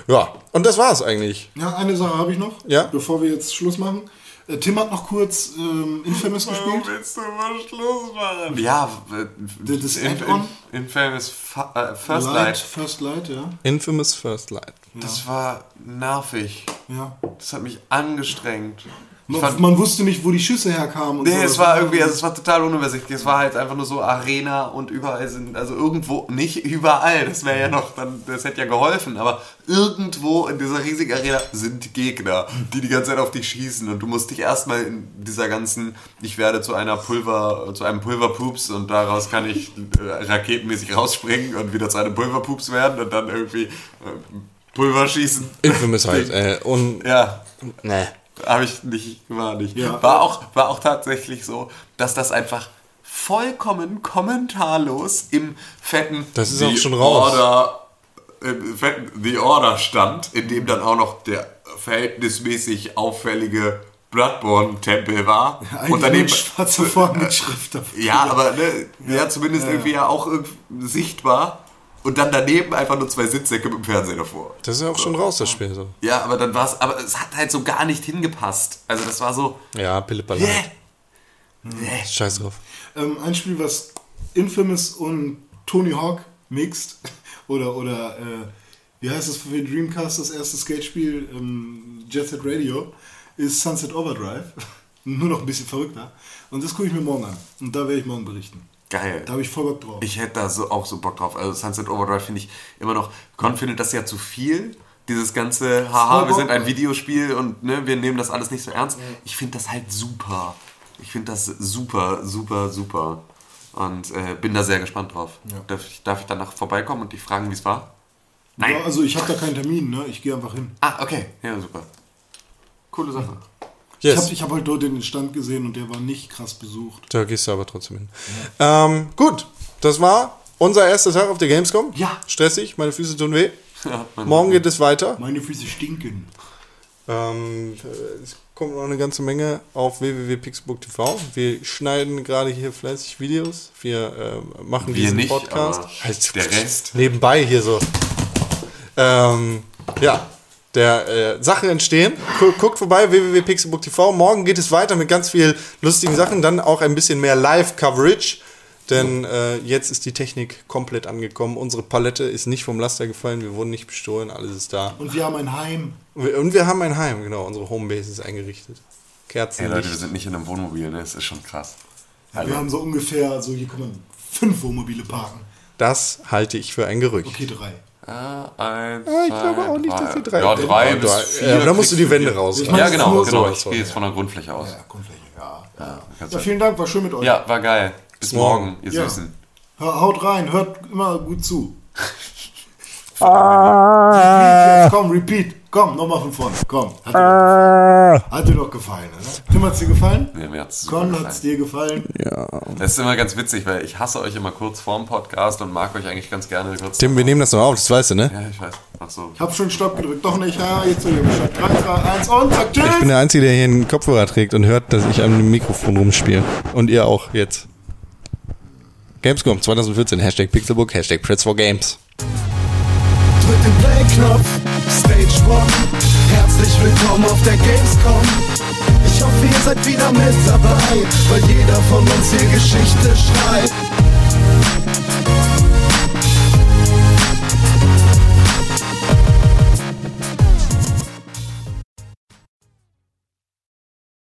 du? ja, und das war es eigentlich. Ja, eine Sache habe ich noch, Ja. bevor wir jetzt Schluss machen. Äh, Tim hat noch kurz ähm, Infamous gespielt. willst du mal Schluss machen? Ja, Das in, Add-on? in, Infamous Fa äh, First Light, Light. First Light, ja. Infamous First Light. Das war nervig. ja. Das hat mich angestrengt. Man, fand, man wusste nicht, wo die Schüsse herkamen. Und nee, so. es war irgendwie, also es war total unübersichtlich. Es war halt einfach nur so Arena und überall sind, also irgendwo, nicht überall, das wäre ja noch, dann, das hätte ja geholfen, aber irgendwo in dieser riesigen Arena sind Gegner, die die ganze Zeit auf dich schießen und du musst dich erstmal in dieser ganzen, ich werde zu einer Pulver, zu einem Pulverpups und daraus kann ich äh, raketenmäßig rausspringen und wieder zu einem Pulverpups werden und dann irgendwie äh, Pulver schießen. Infamous halt. Äh, und Ja, ne. habe ich nicht, war nicht. Ja. War, auch, war auch tatsächlich so, dass das einfach vollkommen kommentarlos im fetten Das ist The auch schon raus. Order, im fetten The Order stand, in dem dann auch noch der verhältnismäßig auffällige Bloodborne-Tempel war. Eigentlich und daneben, schwarzer Form mit Schrift auf. ja, aber ne, ja, zumindest irgendwie ja auch sichtbar. Und dann daneben einfach nur zwei Sitzsäcke mit dem Fernseher davor. Das ist ja auch schon raus, das Spiel so. Ja, aber dann war es, aber es hat halt so gar nicht hingepasst. Also das war so, Ja, Pillepalle. Hä? Scheiß drauf. Ähm, ein Spiel, was Infamous und Tony Hawk mixt. Oder, oder äh, wie heißt es für Dreamcast, das erste Skate-Spiel, ähm, Jet Set Radio, ist Sunset Overdrive. Nur noch ein bisschen verrückter. Und das gucke ich mir morgen an. Und da werde ich morgen berichten. Geil. Da habe ich voll Bock drauf. Ich hätte da so, auch so Bock drauf. Also Sunset Overdrive finde ich immer noch, Con findet das ja zu viel. Dieses ganze, haha, wir sind ein Videospiel und ne, wir nehmen das alles nicht so ernst. Ich finde das halt super. Ich finde das super, super, super. Und äh, bin da sehr gespannt drauf. Darf, ich, darf ich danach vorbeikommen und dich fragen, wie es war? Nein. Ja, also ich habe da keinen Termin, ne? ich gehe einfach hin. Ah, okay. Ja, super. Coole Sache. Ich Yes. habe ich hab halt dort den Stand gesehen und der war nicht krass besucht. Da gehst du aber trotzdem hin. Ähm, gut, das war unser erster Tag auf der Gamescom. Ja. Stressig, meine Füße tun weh. Ja, Morgen geht es weiter. Meine Füße stinken. Ähm, äh, es kommt noch eine ganze Menge auf www.pixelbook.tv. Wir schneiden gerade hier fleißig Videos. Wir äh, machen Wir diesen nicht, Podcast. aber Halt, der Rest. Nebenbei hier so. Ähm, ja, der äh, Sachen entstehen. Gu- Guckt vorbei, www.pixelbook.tv. Morgen geht es weiter mit ganz viel lustigen Sachen. Dann auch ein bisschen mehr Live-Coverage. Denn äh, jetzt ist die Technik komplett angekommen. Unsere Palette ist nicht vom Laster gefallen. Wir wurden nicht bestohlen. Alles ist da. Und wir haben ein Heim. Und wir haben ein Heim, genau. Unsere Homebase ist eingerichtet. Kerzen. Hey Leute, wir sind nicht in einem Wohnmobil, ne? Das ist schon krass. Wir haben so ungefähr, also hier kann man fünf Wohnmobile parken. Das halte ich für ein Gerücht. Okay, drei. Ah, eins, Ja, ich zwei, glaube auch nicht, drei. dass wir drei Ja, drei Ja, bis vier. Ja, da musst du die Wände raus. Ich Ja, genau, genau. so. Ich gehe jetzt von der Grundfläche aus. Ja, Grundfläche, ja. Ja, ja du- vielen Dank, war schön mit euch. Ja, war geil. Bis morgen, ihr Ja. Süßen. Haut rein, hört immer gut zu. Repeat, jetzt komm, repeat. Komm, nochmal von vorne. Komm. Hat dir doch gefallen, hat dir doch gefallen oder? Tim, hat's dir gefallen? Nee, mir hat's super Con, gefallen. hat's dir gefallen? Das ist immer ganz witzig, weil ich hasse euch immer kurz vorm Podcast und mag euch eigentlich ganz gerne kurz. Tim, wir nehmen das noch auf, das weißt du, ne? Ja, ich weiß. Ach so. Ich hab schon Stopp gedrückt. Doch nicht. Ja, jetzt soll ich Bescheid. 3, 2, 1 und sag Tschüss. Ich bin der Einzige, der hier einen Kopfhörer trägt und hört, dass ich am Mikrofon rumspiele. Und ihr auch jetzt. Gamescom 2014, Hashtag Pixelbook, Hashtag Press4Games. Drück den Play-Knopf, Stage One. Herzlich willkommen auf der Gamescom. Ich hoffe, ihr seid wieder mit dabei, weil jeder von uns hier Geschichte schreibt.